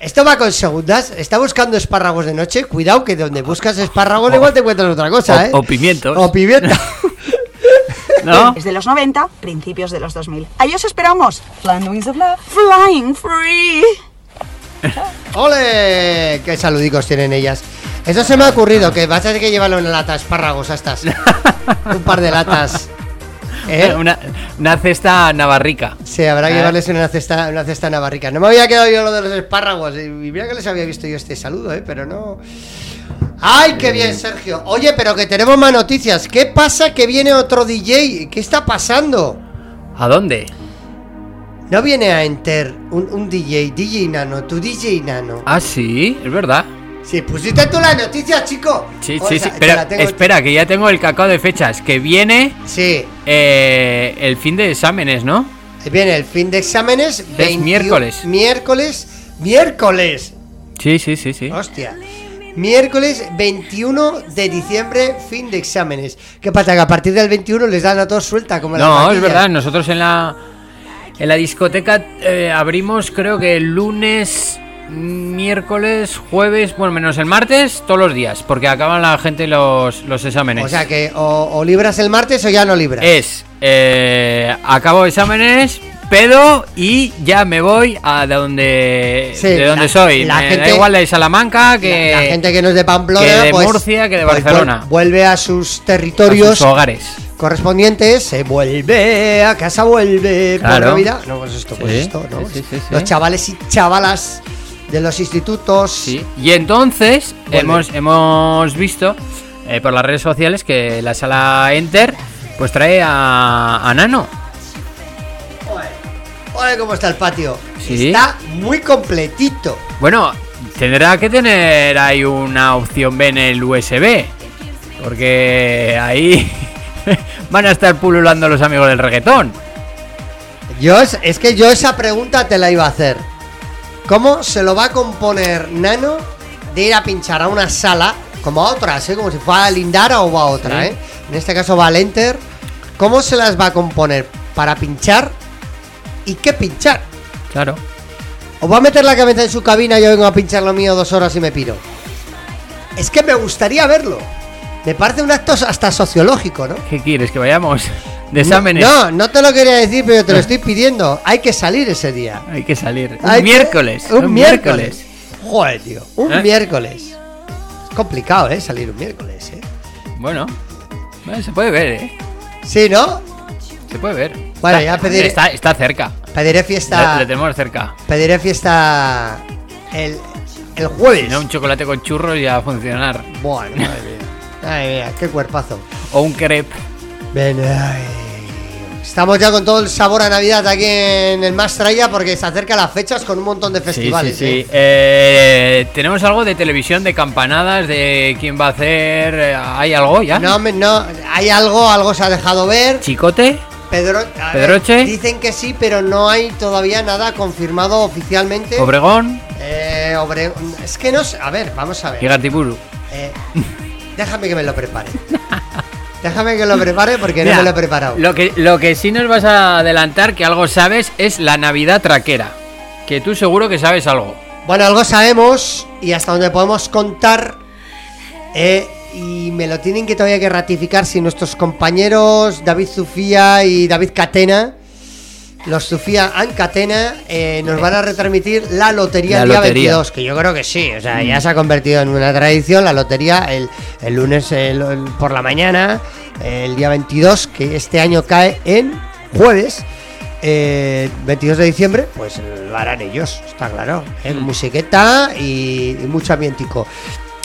Esto va con segundas. Está buscando espárragos de noche. Cuidado que donde buscas espárragos igual te encuentras otra cosa, ¿eh? O, o pimientos. O pimiento. ¿No? Desde los 90, principios de los 2000. Ahí os esperamos. Flying Wings of Love. Flying Free. ¡Ole! ¡Qué saludicos tienen ellas! Eso se me ha ocurrido, que vas a tener que llevarlo en una lata de espárragos a estas. Un par de latas. ¿Eh? Una, una cesta navarrica. Sí, habrá que ¿Eh? llevarles una cesta, una cesta navarrica. No me había quedado yo lo de los espárragos. Y mira que les había visto yo este saludo, ¿eh? Pero no. ¡Ay, qué bien, Sergio! Oye, pero que tenemos más noticias. ¿Qué pasa que viene otro DJ? ¿Qué está pasando? ¿A dónde? No viene a Enter un, un DJ, DJ Nano, tu DJ Nano. Ah, sí, es verdad. Sí, pusiste tú la noticia, chico. Sí, O sí, sea, sí. Pero espera, que ya tengo el cacao de fechas. Que viene Sí, eh, el fin de exámenes, ¿no? viene el fin de exámenes. 21 miércoles. Miércoles. Miércoles. Sí, sí, sí, sí. Hostia. Miércoles 21 de diciembre, fin de exámenes. ¿Qué pasa? Que a partir del 21 les dan a todos suelta como No, es verdad. Nosotros en la en la discoteca eh, abrimos, creo que el lunes, miércoles, jueves, bueno, menos el martes, todos los días, porque acaban la gente los, los exámenes. O sea que o, o libras el martes o ya no libras. es eh, acabo exámenes, pedo y ya me voy a de donde Sí, de donde la- soy. la me gente- da igual de Salamanca que la, la gente que no es de Pamplona, que de pues, Murcia, que de pues, Barcelona. vuel- vuelve a sus a territorios sus hogares. correspondientes, se vuelve a casa, vuelve por Claro. Navidad. No, pues esto, pues Sí, esto, ¿no? sí, sí, sí, sí. Los chavales y chavalas de los institutos. Sí. Y entonces Vuelve. hemos, hemos visto eh, por las redes sociales que la sala Enter pues trae a, a Nano. Oye, cómo está el patio. Sí. Está muy completito. Bueno, tendrá que tener ahí una opción B en el USB. Porque ahí van a estar pululando los amigos del reggaetón. Yo es, es que yo esa pregunta te la iba a hacer. ¿Cómo se lo va a componer Nano de ir a pinchar a una sala como a otras, ¿eh? como si fuera a Lindara o a otra? ¿eh? En este caso va al Enter. ¿Cómo se las va a componer para pinchar y qué pinchar? Claro. ¿O va a meter la cabeza en su cabina y yo vengo a pinchar lo mío dos horas y me piro? Es que me gustaría verlo. Me parece un acto hasta sociológico, ¿no? ¿Qué quieres? Que vayamos de exámenes. No, no te lo quería decir, pero te lo estoy pidiendo. Hay que salir ese día. Hay que salir. Un que- miércoles. Un, miércoles. Joder, tío. Un ¿Eh? miércoles. Es complicado, ¿eh? Salir un miércoles, ¿eh? Bueno, bueno, se puede ver, ¿eh? Sí, ¿no? Se puede ver. Bueno, Está- ya pediré- Está, está cerca. Pediré fiesta. le tenemos cerca. Pediré fiesta el, el jueves. Si no, un chocolate con churros ya va a funcionar. Bueno, madre mía. Ay, mía, qué cuerpazo. O un crepe. Ven. Estamos ya con todo el sabor a Navidad aquí en el Mastraya porque se acerca las fechas con un montón de Sí, festivales. sí, sí. ¿eh? Eh, tenemos algo de televisión, de campanadas, de quién va a hacer. ¿Hay algo ya? No, no, hay algo, algo se ha dejado ver. ¿Chicote? Pedro, ver, ¿Pedroche? dicen que sí, pero no hay todavía nada confirmado oficialmente. ¿Obregón? Eh, Obre- Es que no sé. A ver, vamos a ver. ¿Y Gatiburu? Eh, déjame que me lo prepare. déjame que lo prepare porque Mira, no me lo he preparado. Lo que, lo que sí nos vas a adelantar, que algo sabes, es la Navidad traquera. Que tú seguro que sabes algo. Bueno, algo sabemos y hasta donde podemos contar. eh, y me lo tienen que todavía que ratificar si nuestros compañeros David Zufía y David Catena, los Zufía and Catena, eh, nos van a retransmitir la lotería el día lotería. 22, que yo creo que sí, o sea, ya se ha convertido en una tradición la lotería el, el lunes el- el- por la mañana, el día 22, que este año cae en jueves. eh, 22 de diciembre, pues lo harán ellos, está claro. ¿eh? Mm. Musiqueta y, y mucho ambientico.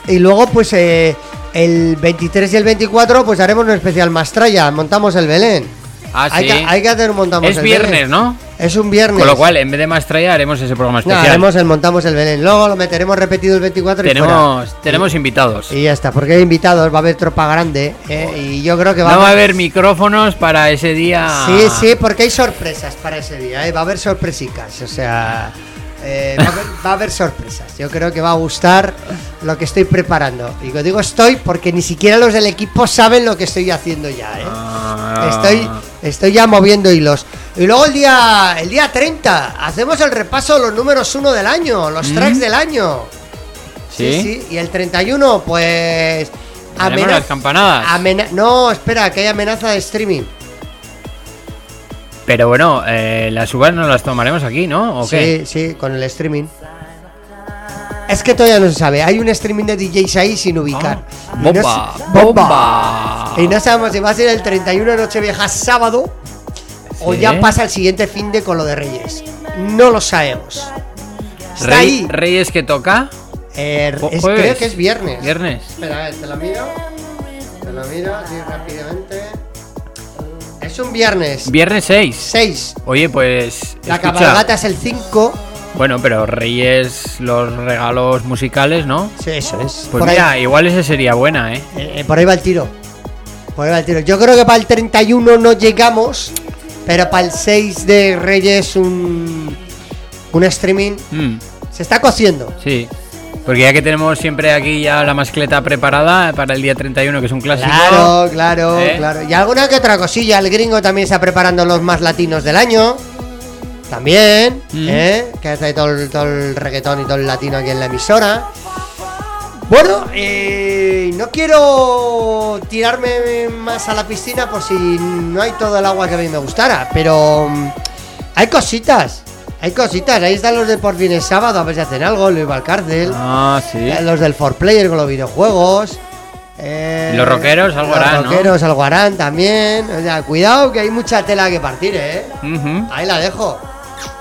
Y luego, pues eh, el 23 y el 24, pues haremos un especial Mastraya, montamos el Belén. Ah, hay, sí. que, hay que hacer un montamos Es el viernes, Belén. ¿no? Es un viernes. Con lo cual, en vez de Mastraya, haremos ese programa No, especial. haremos el montamos el Belén. Luego lo meteremos repetido el 24 y tenemos fuera. tenemos invitados. Y ya está, porque hay invitados, va a haber tropa grande. ¿eh? Y yo creo que va no a va a haber. haber micrófonos para ese día. Sí, sí, porque hay sorpresas para ese día, ¿eh? va a haber sorpresicas, o sea, eh, va, a haber, va a haber sorpresas. Yo creo que va a gustar lo que estoy preparando. Y digo estoy porque ni siquiera los del equipo saben lo que estoy haciendo ya, ¿eh? Ah. Estoy, estoy ya moviendo hilos. Y luego el día, el día 30 hacemos el repaso de los números uno del año, los Mm. tracks del año. ¿Sí? sí. Y el 31, pues... Las campanadas. amena- no, espera, que hay amenaza de streaming. Pero bueno, eh, las uvas no las tomaremos aquí, ¿no? ¿O qué? Sí, sí, con el streaming. Es que todavía no se sabe. Hay un streaming de DJs ahí sin ubicar. Ah, Y no bomba, bomba. Y no sabemos si va a ser el 31 de Nochevieja sábado o Sí. ya pasa el siguiente fin de con lo de Reyes. No lo sabemos. Está Rey- ahí. ¿Reyes que toca? Eh, es- creo que es viernes. Viernes. Espera, a ver, te lo miro. Te lo miro así rápidamente. Es un viernes. Viernes 6. 6. Oye, pues. La escucha, cabalgata es el 5. Bueno, pero Reyes, los regalos musicales, ¿no? Sí, eso es. Pues Por ahí- mira, igual ese sería buena, ¿eh? Eh, eh, por ahí va el tiro. Por ahí va el tiro. Yo creo que para el 31 no llegamos, pero para el 6 de Reyes un, un streaming Mm, se está cociendo. sí. Porque ya que tenemos siempre aquí ya la mascleta preparada para el día 31, que es un clásico. Claro, claro, ¿Eh? claro. Y alguna que otra cosilla. El gringo también está preparando los más latinos del año. También, Mm. ¿eh? Que hace todo el, todo el reggaetón y todo el latino aquí en la emisora. Bueno, eh, no quiero tirarme más a la piscina por si no hay todo el agua que a mí me gustara, pero mm, hay cositas, hay cositas. Ahí están los de por fin el sábado, a ver si hacen algo, Luis Valcárcel. Ah, sí. Eh, Los del 4Player con los videojuegos. eh, Los rockeros algo harán, Los ¿no? rockeros algo harán también. O sea, cuidado que hay mucha tela que partir, ¿eh? Ahí la dejo.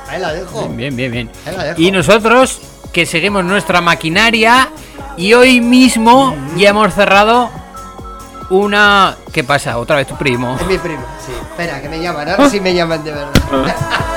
Ahí la dejo. Bien, bien, bien. Ahí la dejo. Y nosotros, que seguimos nuestra maquinaria, y hoy mismo ya hemos cerrado una. ¿Qué pasa? Otra vez tu primo. Es mi primo, sí. Espera, que me llaman. Ahora sí me llaman de verdad.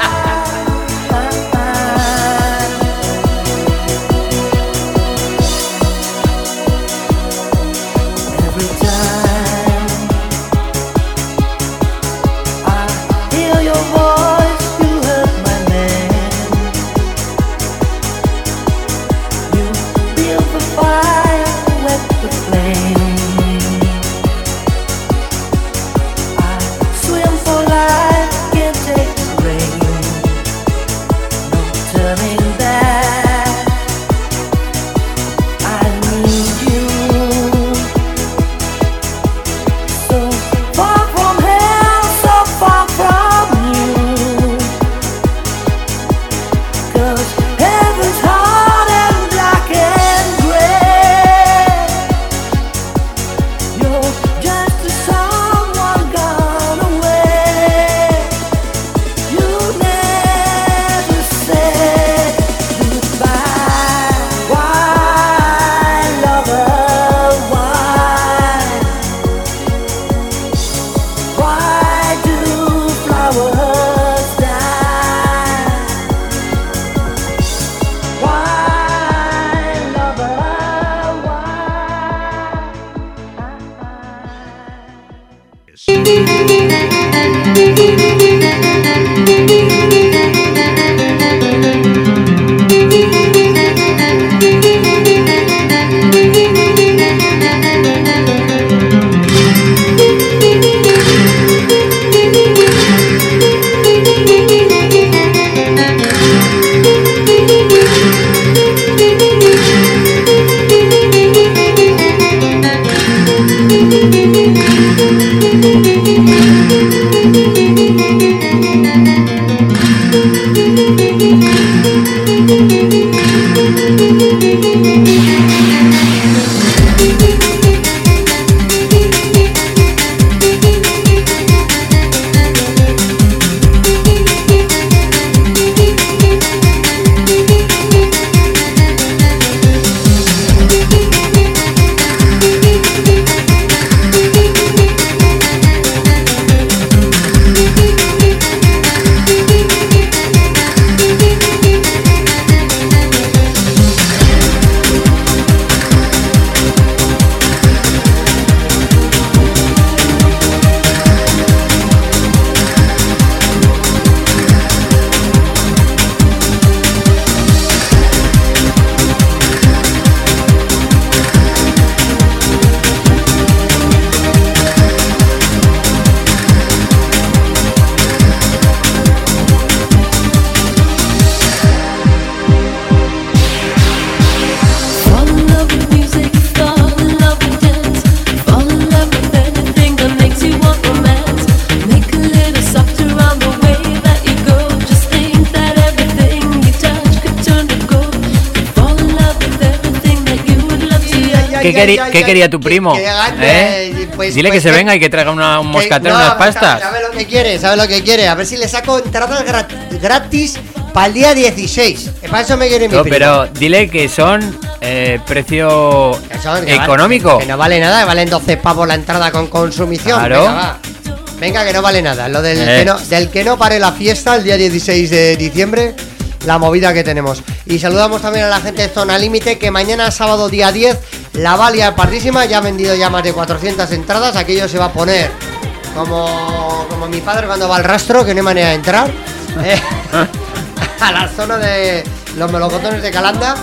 ¿Qué, quería tu primo? que gane, ¿Eh? pues- Dile pues que se que- venga y que traiga una, un moscatel, no, unas pues, pastas. Sabe lo que quiere, sabe lo que quiere. A ver si le saco entradas grat- gratis para el día 16. Que Para eso me quiere mi No, primo. pero dile que son eh, precio Que son- que económico. vale- que no vale nada, que valen 12 pavos la entrada con consumición. Claro. Venga, va. Venga, que no vale nada. Lo del, Eh. que no, del que no pare la fiesta el día 16 de diciembre, la movida que tenemos. Y saludamos también a la gente de Zona Límite, que mañana sábado día 10, la va a liar pardísima. Ya ha vendido ya más de 400 entradas. Aquello se va a poner como, como mi padre cuando va al rastro, que no hay manera de entrar. Eh, a la zona de los melocotones de Calanda.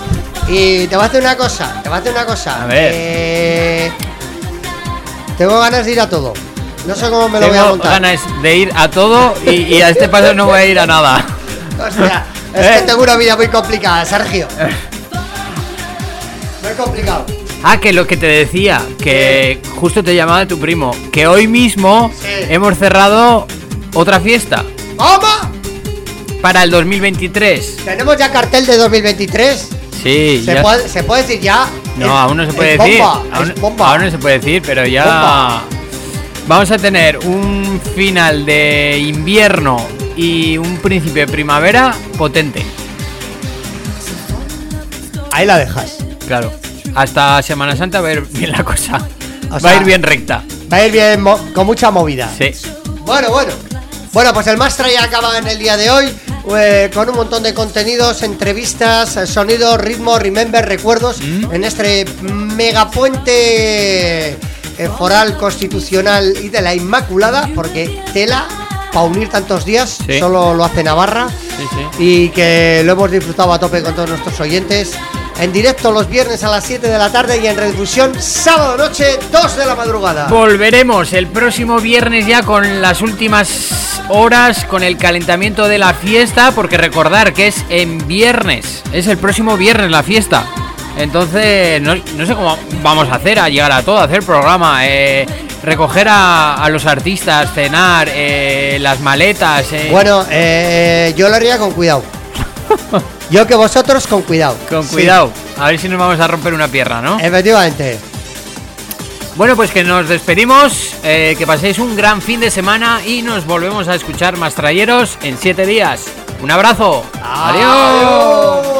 Y te voy a hacer una cosa, te voy a hacer una cosa. A ver. Eh, tengo ganas de ir a todo. No sé cómo me lo voy a Tengo montar. ganas de ir a todo y, y a este paso no voy a ir a nada. O sea, es ¿Eh? que tengo una vida muy complicada, Sergio. Muy complicado. Ah, que lo que te decía, que justo te llamaba tu primo, que hoy mismo Sí. hemos cerrado otra fiesta ¿Cómo? para el 2023. Tenemos ya cartel de 2023. Sí, ¿Se, ya- puede, ¿Se puede decir ya? No, Es- aún no se puede decir. bomba, aún, es bomba. aún no se puede decir, pero ya Bomba. vamos a tener un final de invierno y un principio de primavera potente. Ahí la dejas. Claro. Hasta Semana Santa va a ir bien la cosa. O va a ir bien recta. Va a ir bien, con mucha movida. Sí. Bueno, bueno. Bueno, pues el Mastra ya acaba en el día de hoy eh, con un montón de contenidos, entrevistas, eh, sonido, ritmo, remember, recuerdos Mm. en este megapuente eh, foral constitucional y de la Inmaculada, porque tela para unir tantos días Sí. solo lo hace Navarra Sí, sí. y que lo hemos disfrutado a tope con todos nuestros oyentes. En directo los viernes a las 7 de la tarde y en redifusión sábado noche 2 de la madrugada. Volveremos el próximo viernes ya con las últimas horas, con el calentamiento de la fiesta, porque recordar que es en viernes, es el próximo viernes la fiesta. Entonces, no, no sé cómo vamos a hacer, a llegar a todo, a hacer programa, eh, recoger a, a los artistas, cenar, eh, las maletas. eh. Bueno, eh, yo lo haría con cuidado. Yo que vosotros con cuidado. con Sí, cuidado, a ver si nos vamos a romper una pierna, ¿no? efectivamente. Bueno, pues que nos despedimos, eh, que paséis un gran fin de semana y nos volvemos a escuchar más trayeros en siete días. Un abrazo. Adiós.